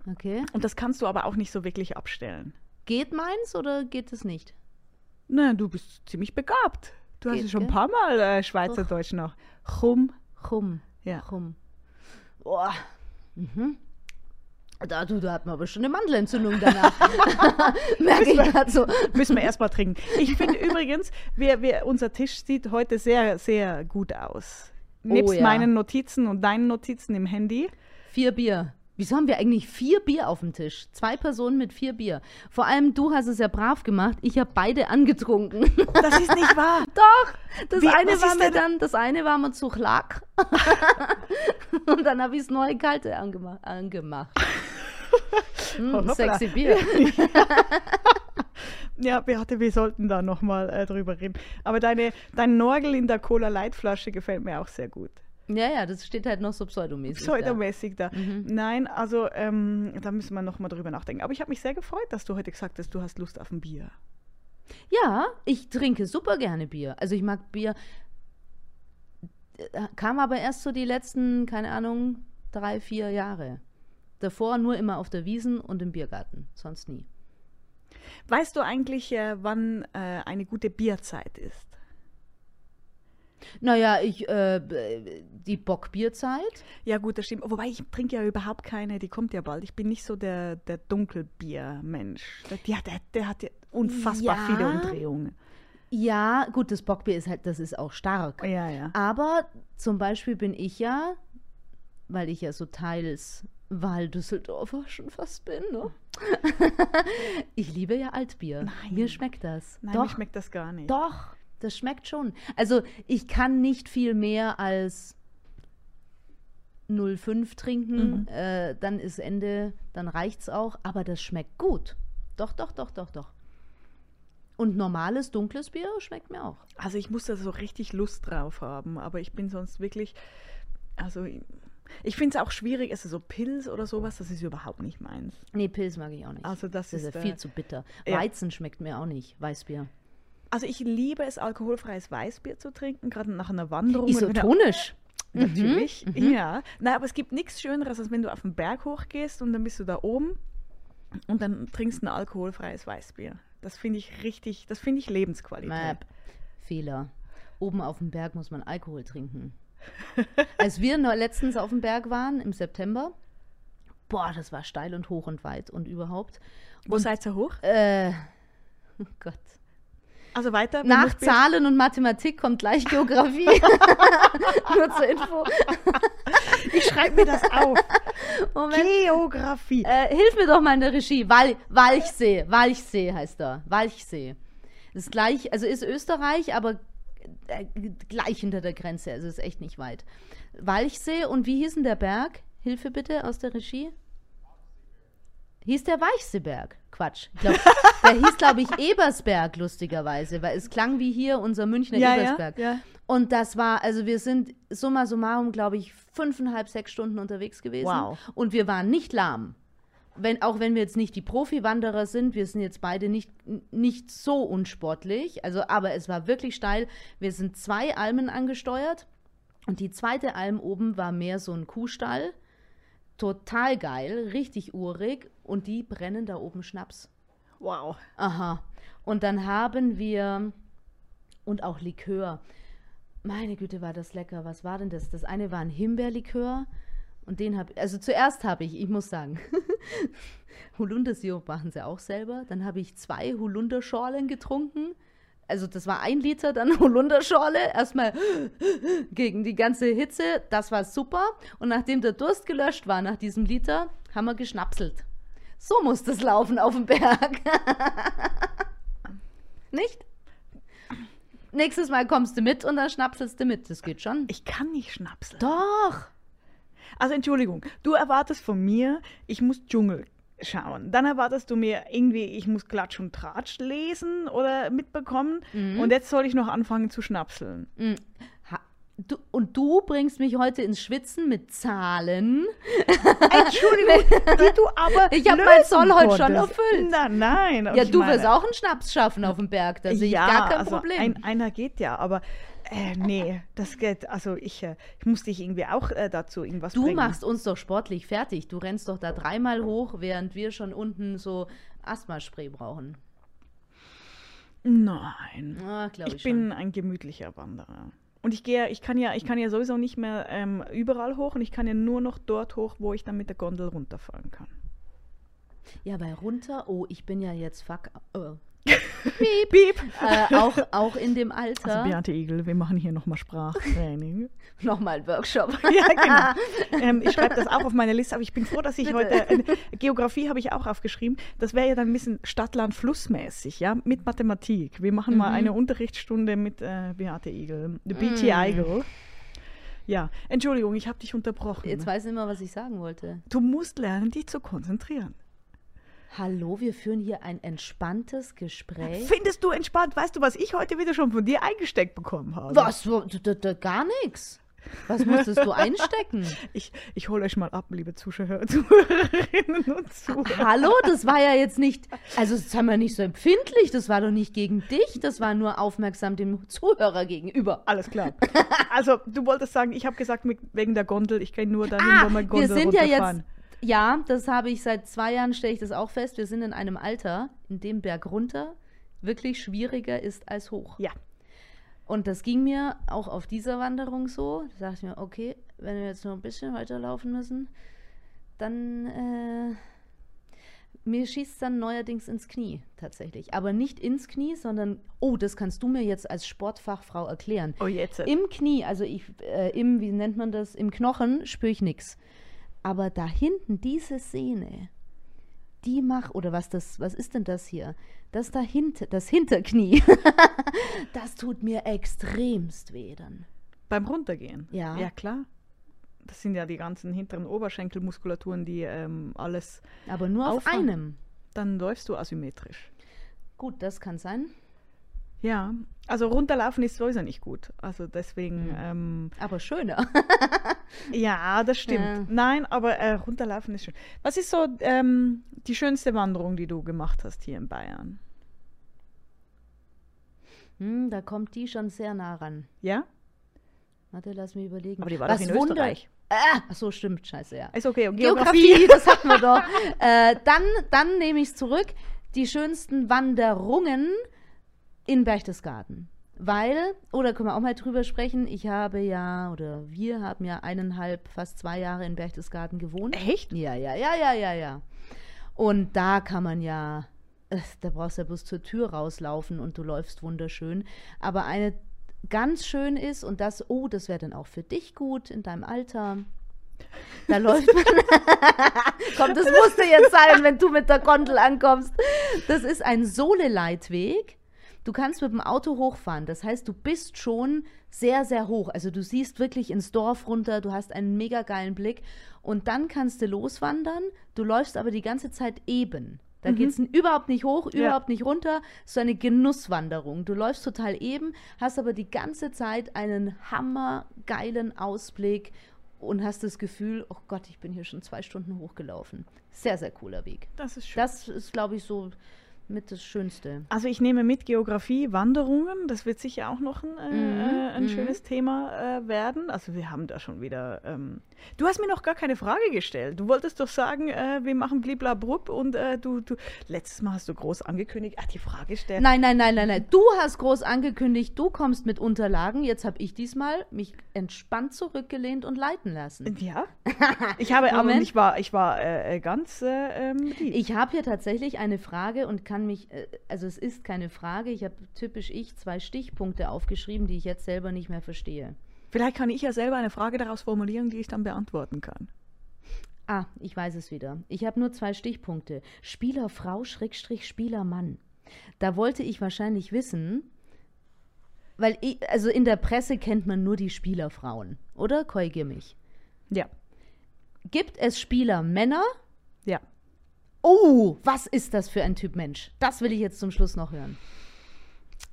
Okay. und das kannst du aber auch nicht so wirklich abstellen. Geht meins oder geht es nicht? Na, du bist ziemlich begabt. Du hast Geht, ja schon ein paar Mal äh, Schweizerdeutsch noch. Chum, Chum. ja. Chum. Boah. Mhm. Da, du, da hat man aber schon eine Mandelentzündung danach. <laughs> Merke ich gerade so. Müssen wir erstmal trinken. Ich finde übrigens, wir, wir, unser Tisch sieht heute sehr, sehr gut aus. Nebst ja. meinen Notizen und deinen Notizen im Handy. Vier Bier. Wieso haben wir eigentlich vier Bier auf dem Tisch? Zwei Personen mit vier Bier. Vor allem du hast es ja brav gemacht. Ich habe beide angetrunken. <laughs> Das ist nicht wahr. <laughs> Doch, das Wie- eine war mir dann, das eine war mir zu klack. <laughs> Und dann habe ich das neue kalte angema angemacht. Hm, sexy Bier. Ja, Beate, wir sollten da nochmal äh, drüber reden. Aber deine, dein Norgel in der Cola-Light-Flasche gefällt mir auch sehr gut. Ja, ja, das steht halt noch so pseudomäßig. da. Pseudomäßig da. Mhm. Nein, also ähm, da müssen wir nochmal drüber nachdenken. Aber ich habe mich sehr gefreut, dass du heute gesagt hast, du hast Lust auf ein Bier. Ja, ich trinke super gerne Bier. Also ich mag Bier. Äh, Kam aber erst so die letzten, keine Ahnung, drei, vier Jahre. Davor nur immer auf der Wiesen und im Biergarten, sonst nie. Weißt du eigentlich, äh, wann äh, eine gute Bierzeit ist? Naja, ich, äh, die Bockbierzeit. Ja, gut, das stimmt. Wobei ich trinke ja überhaupt keine, die kommt ja bald. Ich bin nicht so der, der Dunkelbier-Mensch. Der, der, der, der hat ja unfassbar Ja. viele Umdrehungen. Ja, gut, das Bockbier ist halt, das ist auch stark. Ja, ja. Aber zum Beispiel bin ich ja, weil ich ja so teils Wahl-Düsseldorfer schon fast bin, ne? <laughs> ich liebe ja Altbier. Nein. Mir schmeckt das. Nein, Doch, mir schmeckt das gar nicht. Doch, das schmeckt schon. Also ich kann nicht viel mehr als 0,5 trinken, Mhm. äh, dann ist Ende, dann reicht's auch, aber das schmeckt gut. Doch, doch, doch, doch, doch. Und normales dunkles Bier schmeckt mir auch. Also ich muss da so richtig Lust drauf haben, aber ich bin sonst wirklich, also ich finde es auch schwierig, also so Pilz oder sowas, das ist überhaupt nicht meins. Nee, Pilz mag ich auch nicht. Also das, das ist ist, ja äh, viel zu bitter. ja. Weizen schmeckt mir auch nicht, Weißbier. Also ich liebe es, alkoholfreies Weißbier zu trinken, gerade nach einer Wanderung. oder er- Isotonisch. <laughs> Natürlich, mhm. ja. Na, aber es gibt nichts Schöneres, als wenn du auf den Berg hochgehst und dann bist du da oben und dann trinkst ein alkoholfreies Weißbier. Das finde ich richtig, das finde ich Lebensqualität. Map. Fehler. Oben auf dem Berg muss man Alkohol trinken. <laughs> Als wir letztens auf dem Berg waren, im September, boah, das war steil und hoch und weit und überhaupt. Wo seid ihr hoch? Äh, <laughs> oh Gott. Also weiter. Nach Zahlen und Mathematik kommt gleich Geografie. <laughs> Nur zur Info. Ich schreib mir das auf. Moment. Geografie. Äh, hilf mir doch mal in der Regie. Wal Walchsee. Walchsee heißt er. Walchsee. Ist gleich, also ist Österreich, aber äh, gleich hinter der Grenze. Also ist echt nicht weit. Walchsee und wie hieß denn der Berg? Hilfe bitte aus der Regie. Hieß der Weichseeberg? Quatsch. Glaub, <laughs> der hieß, glaube ich, Ebersberg, lustigerweise, weil es klang wie hier unser Münchner Ja, ja, Ebersberg. ja. Und das war, also wir sind summa summarum, glaube ich, fünfeinhalb, sechs Stunden unterwegs gewesen. Wow. Und wir waren nicht lahm. Wenn, auch wenn wir jetzt nicht die Profi-Wanderer sind, wir sind jetzt beide nicht, nicht so unsportlich, also, aber es war wirklich steil. Wir sind zwei Almen angesteuert und die zweite Alm oben war mehr so ein Kuhstall. Total geil, richtig urig und die brennen da oben Schnaps. Wow. Aha. Und dann haben wir und auch Likör. Meine Güte, war das lecker. Was war denn das? Das eine war ein Himbeerlikör und den habe also zuerst habe ich, ich muss sagen, <laughs> Holundersirup machen sie auch selber. Dann habe ich zwei Holunderschorlen getrunken. Also das war ein Liter, dann Holunderschorle. Erstmal gegen die ganze Hitze. Das war super. Und nachdem der Durst gelöscht war nach diesem Liter, haben wir geschnapselt. So muss das laufen auf dem Berg. <laughs> Nicht? Nächstes Mal kommst du mit und dann schnapselst du mit. Das geht schon. Ich kann nicht schnapseln. Doch. Also Entschuldigung, du erwartest von mir, ich muss Dschungel schauen. Dann erwartest du mir irgendwie, ich muss Klatsch und Tratsch lesen oder mitbekommen. Und jetzt soll ich noch anfangen zu schnapseln. Ha du, und du bringst mich heute ins Schwitzen mit Zahlen. <laughs> Entschuldigung, die du aber Ich hab mein lösen Zoll heute schon erfüllt. Na, nein. Ja, du meine- wirst auch einen Schnaps schaffen auf dem Berg. Da sehe ich ja, gar kein also Problem. Ein, einer geht ja, aber äh, nee, das geht. Also ich, äh, ich muss dich irgendwie auch äh, dazu irgendwas Du bringen. machst uns doch sportlich fertig. Du rennst doch da dreimal hoch, während wir schon unten so Asthmaspray brauchen. Nein. Ah, ich, Ich bin ein gemütlicher Wanderer. Und ich gehe, ich kann ja, ich kann ja sowieso nicht mehr ähm, überall hoch und ich kann ja nur noch dort hoch, wo ich dann mit der Gondel runterfahren kann. Ja, bei runter, oh, ich bin ja jetzt fuck. Äh, Piep! äh, auch, auch in dem Alter. Also Beate Igel, wir machen hier nochmal Sprachtraining. <laughs> Nochmal ein Workshop. <laughs> ja, genau. Ähm, ich schreibe das auch <laughs> auf meine Liste, aber ich bin froh, dass ich Bitte. heute, äh, Geografie habe ich auch aufgeschrieben, das wäre ja dann ein bisschen Stadt-Land-Flussmäßig, ja, mit Mathematik. Wir machen mal eine Unterrichtsstunde mit äh, Beate Igel, the BT Igel. Ja, Entschuldigung, ich habe dich unterbrochen. Jetzt weiß ich nicht mehr, was ich sagen wollte. du musst lernen, dich zu konzentrieren. Hallo, wir führen hier ein entspanntes Gespräch. Findest du entspannt? Weißt du, was ich heute wieder schon von dir eingesteckt bekommen habe? Was? Gar nichts. Was musstest du <laughs> einstecken? Ich, ich hole euch mal ab, liebe Zuschauer, <laughs> Zuhörerinnen und Zuhörer. Hallo, das war ja jetzt nicht, also das haben wir nicht so empfindlich, das war doch nicht gegen dich, das war nur aufmerksam dem Zuhörer gegenüber. Alles klar. Also, du wolltest sagen, ich habe gesagt, mit, wegen der Gondel, ich gehe nur dahin, Ah, wo man wir Gondel sind ja jetzt, ja, das habe ich seit zwei Jahren, stelle ich das auch fest, wir sind in einem Alter, in dem Berg runter wirklich schwieriger ist als hoch. Ja. Und das ging mir auch auf dieser Wanderung so. Da dachte ich mir, okay, wenn wir jetzt noch ein bisschen weiterlaufen müssen, dann äh, mir schießt es dann neuerdings ins Knie tatsächlich. Aber nicht ins Knie, sondern, oh, das kannst du mir jetzt als Sportfachfrau erklären. Oh, jetzt. Im Knie, also ich, äh, im, wie nennt man das, im Knochen spüre ich nichts. Aber da hinten, diese Sehne, die macht, oder was das, was ist denn das hier? Das dahinter, das Hinterknie, <laughs> das tut mir extremst weh dann. Beim Runtergehen. Ja. Ja, klar. Das sind ja die ganzen hinteren Oberschenkelmuskulaturen, die ähm, alles. Aber nur auf einem. Dann läufst du asymmetrisch. Gut, das kann sein. Ja. Also runterlaufen ist sowieso nicht gut. Also deswegen. Hm. Ähm, Aber schöner. <laughs> ja, das stimmt. Ja. Nein, aber äh, runterlaufen ist schön. Was ist so ähm, die schönste Wanderung, die du gemacht hast hier in Bayern? Hm, da kommt die schon sehr nah ran. Ja? Warte, lass mich überlegen. Aber die war Was doch in Wunder- Österreich. Ah, ach so, stimmt, scheiße, ja. Ist okay. Und Geografie, <laughs> das hatten wir doch. äh, dann dann nehme ich es zurück. Die schönsten Wanderungen in Berchtesgaden. Weil, oder können wir auch mal drüber sprechen, ich habe ja, oder wir haben ja eineinhalb, fast zwei Jahre in Berchtesgaden gewohnt. Echt? Ja, ja, ja, ja, ja, ja. Und da kann man ja, äh, da brauchst du ja bloß zur Tür rauslaufen und du läufst wunderschön. Aber eine ganz schön ist, und das, oh, das wäre dann auch für dich gut in deinem Alter. Da <laughs> läuft man. <laughs> Komm, das musste jetzt sein, wenn du mit der Gondel ankommst. Das ist ein Sohleleitweg. Du kannst mit dem Auto hochfahren. Das heißt, du bist schon sehr, sehr hoch. Also du siehst wirklich ins Dorf runter, du hast einen mega geilen Blick. Und dann kannst du loswandern. Du läufst aber die ganze Zeit eben. Da geht es überhaupt nicht hoch, Ja. überhaupt nicht runter. So eine Genusswanderung. Du läufst total eben, hast aber die ganze Zeit einen hammergeilen Ausblick und hast das Gefühl, oh Gott, ich bin hier schon zwei Stunden hochgelaufen. Sehr, sehr cooler Weg. Das ist schön. Das ist, glaube ich, so mit das Schönste. Also ich nehme mit Geografie, Wanderungen, das wird sicher auch noch ein, äh, Mhm, äh, ein mhm. schönes Thema äh, werden. Also wir haben da schon wieder... Ähm du hast mir noch gar keine Frage gestellt. Du wolltest doch sagen, äh, wir machen bliblabrub und äh, du, du... Letztes Mal hast du groß angekündigt, ach, die Frage stellen. Nein, nein, nein, nein, nein. Du hast groß angekündigt, du kommst mit Unterlagen. Jetzt habe ich diesmal mich entspannt zurückgelehnt und leiten lassen. Ja, <laughs> ich habe aber Moment. ich war, ich war äh, äh, ganz äh, ähm. Ich habe hier tatsächlich eine Frage und kann mich, äh, also es ist keine Frage, ich habe typisch ich zwei Stichpunkte aufgeschrieben, die ich jetzt selber nicht mehr verstehe. Vielleicht kann ich ja selber eine Frage daraus formulieren, die ich dann beantworten kann. Ah, ich weiß es wieder. Ich habe nur zwei Stichpunkte. Spielerfrau, Schrägstrich, Spielermann. Da wollte ich wahrscheinlich wissen, weil ich, also in der Presse kennt man nur die Spielerfrauen, oder? Korrigier mich. Ja, Gibt es Spielermänner? ja. Oh, was ist das für ein Typ Mensch? Das will ich jetzt zum Schluss noch hören.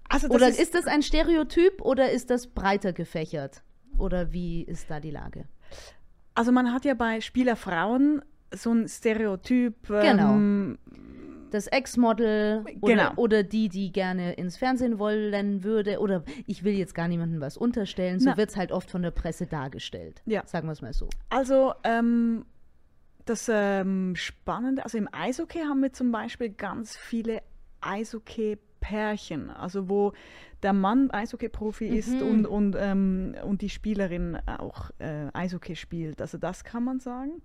Also Oder ist, ist das ein Stereotyp oder ist das breiter gefächert? Oder wie ist da die Lage? also man hat ja bei Spielerfrauen so ein Stereotyp. Genau. Ähm, Das Ex-Model oder, Genau. oder die, die gerne ins Fernsehen wollen würde. Oder ich will jetzt gar niemandem was unterstellen. So wird es halt oft von der Presse dargestellt. Ja. Sagen wir es mal so. Also ähm, das ähm, Spannende, also im Eishockey haben wir zum Beispiel ganz viele Eishockey-Pärchen, also wo der Mann Eishockey-Profi ist Mhm. und, und, ähm, und die Spielerin auch äh, Eishockey spielt. Also das kann man sagen.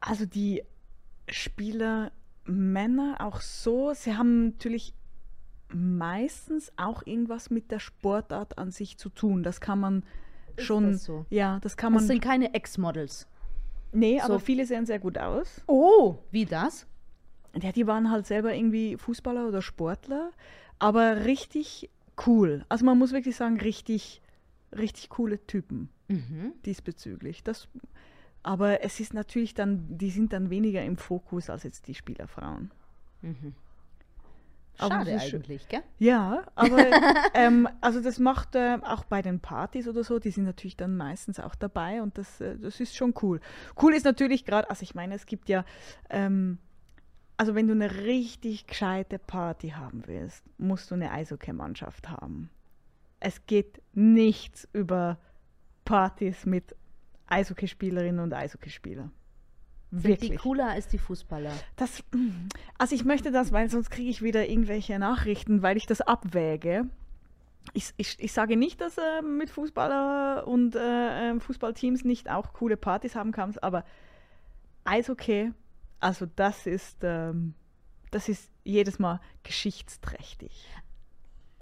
Also die Spieler Männer auch so, sie haben natürlich meistens auch irgendwas mit der Sportart an sich zu tun. Das kann man Ist schon. das so? Ja, das kann Das man. sind keine Ex-Models. nee, so- aber viele sehen sehr gut aus. Oh, wie das? Ja, die waren halt selber irgendwie Fußballer oder Sportler, aber richtig cool. Also man muss wirklich sagen, richtig, richtig coole Typen Mhm. diesbezüglich. Das, aber es ist natürlich dann, die sind dann weniger im Fokus als jetzt die Spielerfrauen. Aber Schade eigentlich, gell? Ja, aber <laughs> ähm, also das macht äh, auch bei den Partys oder so, die sind natürlich dann meistens auch dabei und das, äh, das ist schon cool. Cool ist natürlich gerade, also ich meine, es gibt ja, ähm, also wenn du eine richtig gescheite Party haben willst, musst du eine Eishockey-Mannschaft haben. Es geht nichts über Partys mit Eishockeyspielerinnen und Eishockeyspieler. Sind die Wirklich. cooler als die Fußballer? Das, also ich möchte das, weil sonst kriege ich wieder irgendwelche Nachrichten, weil ich das abwäge. Ich, ich, ich sage nicht, dass äh, mit Fußballer und äh, äh, Fußballteams nicht auch coole Partys haben kannst, aber Eishockey, also das ist, ähm, das ist jedes Mal geschichtsträchtig.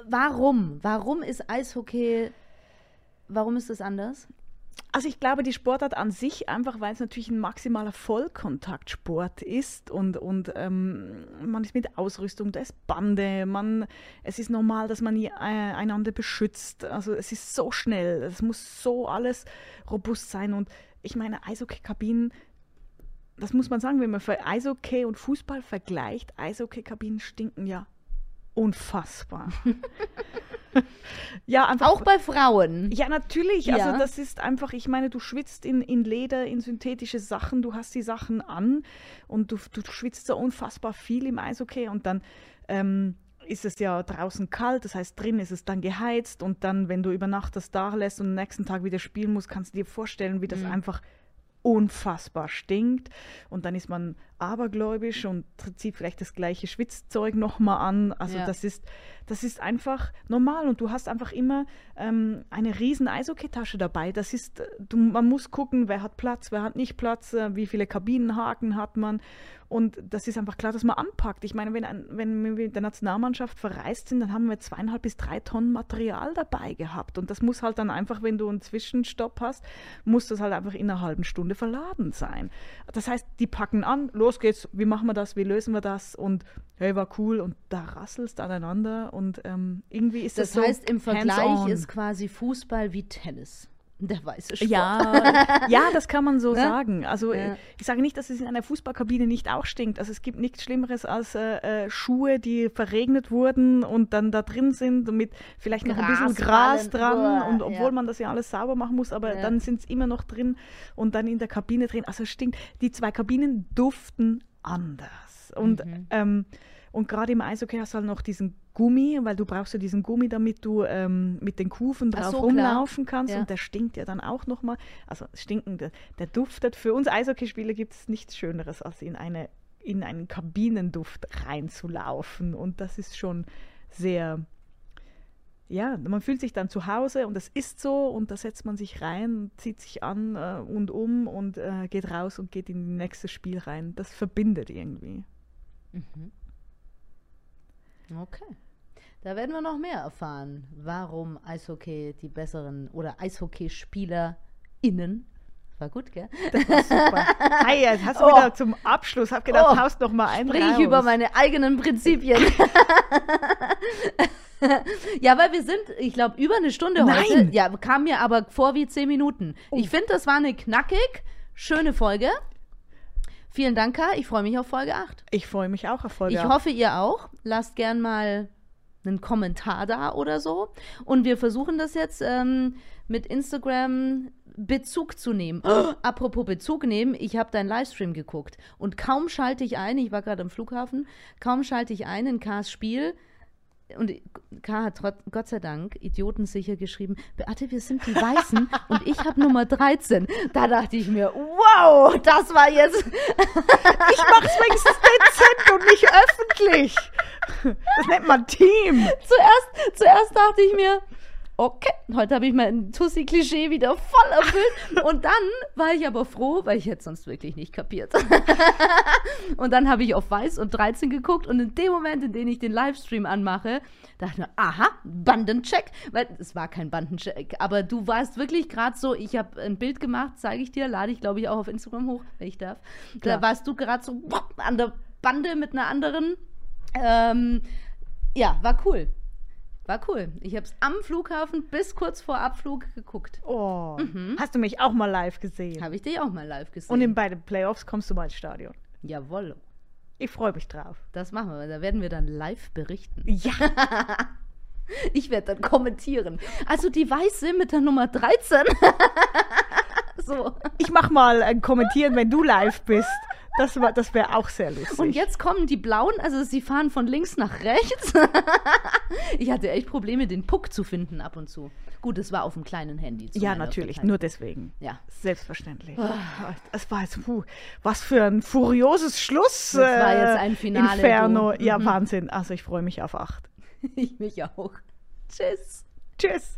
Warum? Warum ist Eishockey, warum ist das anders? Also ich glaube, die Sportart an sich, einfach weil es natürlich ein maximaler Vollkontaktsport ist und, und ähm, man ist mit Ausrüstung, da ist Bande, man, es ist normal, dass man äh, einander beschützt. Also es ist so schnell, es muss so alles robust sein. Und ich meine, Eishockey-Kabinen, das muss man sagen, wenn man für Eishockey und Fußball vergleicht, Eishockey-Kabinen stinken ja unfassbar. <laughs> ja, einfach Auch bei Frauen. ja, natürlich. Ja. Also das ist einfach, ich meine, du schwitzt in, in Leder, in synthetische Sachen, du hast die Sachen an und du, du schwitzt so unfassbar viel im Eishockey und dann ähm, ist es ja draußen kalt, das heißt drin ist es dann geheizt und dann, wenn du über Nacht das da lässt und am nächsten Tag wieder spielen musst, kannst du dir vorstellen, wie das Mhm. einfach unfassbar stinkt. Und dann ist man abergläubisch und zieht vielleicht das gleiche Schwitzzeug nochmal an. Also Ja. das ist, das ist einfach normal und du hast einfach immer ähm, eine riesen Eishockeytasche dabei. Das ist, äh, du, man muss gucken, wer hat Platz, wer hat nicht Platz, äh, wie viele Kabinenhaken hat man. Und das ist einfach klar, dass man anpackt. Ich meine, wenn, ein, wenn wir mit der Nationalmannschaft verreist sind, dann haben wir zweieinhalb bis drei Tonnen Material dabei gehabt. Und das muss halt dann einfach, wenn du einen Zwischenstopp hast, muss das halt einfach in einer halben Stunde verladen sein. Das heißt, die packen an, los geht's, wie machen wir das, wie lösen wir das? Und hey, war cool. Und da rasselst aneinander. Und ähm, irgendwie ist das, Das so heißt, im Vergleich ist quasi Fußball wie Tennis. Der weiße Sport. Ja, ja, das kann man so <laughs> Ne? sagen. Also Ja. ich, ich sage nicht, dass es in einer Fußballkabine nicht auch stinkt. Also es gibt nichts Schlimmeres als äh, äh, Schuhe, die verregnet wurden und dann da drin sind mit vielleicht noch ein bisschen Gras dran Uah, und obwohl ja. man das ja alles sauber machen muss, aber Ja. dann sind es immer noch drin und dann in der Kabine drin. Also es stinkt. Die zwei Kabinen duften anders. Und Mhm. ähm, und gerade im Eishockey hast du halt noch diesen Gummi, weil du brauchst ja diesen Gummi, damit du ähm, mit den Kufen drauf so, klar. rumlaufen kannst. Ja. Und der stinkt ja dann auch nochmal. Also stinken, der, der duftet. Für uns Eishockeyspieler gibt es nichts Schöneres, als in, eine, in einen Kabinenduft reinzulaufen. Und das ist schon sehr, ja, man fühlt sich dann zu Hause und das ist so und da setzt man sich rein, zieht sich an äh, und um und äh, geht raus und geht in das nächste Spiel rein. Das verbindet irgendwie. Okay. Da werden wir noch mehr erfahren, warum Eishockey die besseren oder EishockeyspielerInnen. War gut, gell? Super. <laughs> Hey, jetzt hast du Oh. wieder zum Abschluss, hab gedacht, Oh. haust noch mal einen Sprich raus. ich über meine eigenen Prinzipien. <laughs> ja, weil wir sind, ich glaube, über eine Stunde heute. Nein. Ja, kam mir aber vor wie zehn Minuten. Oh. Ich finde, das war eine knackig, schöne Folge. Vielen Dank, Kai. Ich freue mich auf Folge 8. Ich freue mich auch auf Folge Ich acht. hoffe, ihr auch. Lasst gern mal einen Kommentar da oder so. Und wir versuchen das jetzt ähm, mit Instagram Bezug zu nehmen. <gasps> Apropos Bezug nehmen, ich habe deinen Livestream geguckt und kaum schalte ich ein, ich war gerade am Flughafen, kaum schalte ich ein in Kars Spiel und K hat trot, Gott sei Dank idiotensicher geschrieben, Beate, wir sind die Weißen <laughs> und ich habe Nummer 13. Da dachte ich mir, wow, das war jetzt <laughs> Ich mach's wenigstens dezent und nicht öffentlich. Das nennt man Team. zuerst, zuerst dachte ich mir, okay, heute habe ich mein Tussi-Klischee wieder voll erfüllt. <laughs> Und dann war ich aber froh, weil ich hätte sonst wirklich nicht kapiert. <laughs> und dann habe ich auf Weiß und 13 geguckt und in dem Moment, in dem ich den Livestream anmache, dachte ich mir, aha, Bandencheck. Weil es war kein Bandencheck, aber du warst wirklich gerade so, ich habe ein Bild gemacht, zeige ich dir, lade ich glaube ich auch auf Instagram hoch, wenn ich darf. Klar. Da warst du gerade so an der Bande mit einer anderen. Ähm, ja, war cool. War cool. Ich habe es am Flughafen bis kurz vor Abflug geguckt. Oh. Hast du mich auch mal live gesehen? Habe ich dich auch mal live gesehen. Und in beiden Playoffs kommst du mal ins Stadion. Jawohl. Ich freue mich drauf. Das machen wir. Da werden wir dann live berichten. Ja. <laughs> Ich werde dann kommentieren. Also die Weiße mit der Nummer 13. <laughs> so. Ich mach mal ein Kommentieren, wenn du live bist. Das, war- das wäre auch sehr lustig. Und jetzt kommen die Blauen, also sie fahren von links nach rechts. <laughs> ich hatte echt Probleme, den Puck zu finden ab und zu. Gut, es war auf dem kleinen Handy. zu Ja, natürlich, nur deswegen. Ja. Selbstverständlich. Das war jetzt, puh, was für ein furioses Schluss. Das war äh, jetzt ein Finale, Inferno. du. Ja, Mhm. Wahnsinn. Also ich freue mich auf acht. <laughs> Ich mich auch. Tschüss. Tschüss.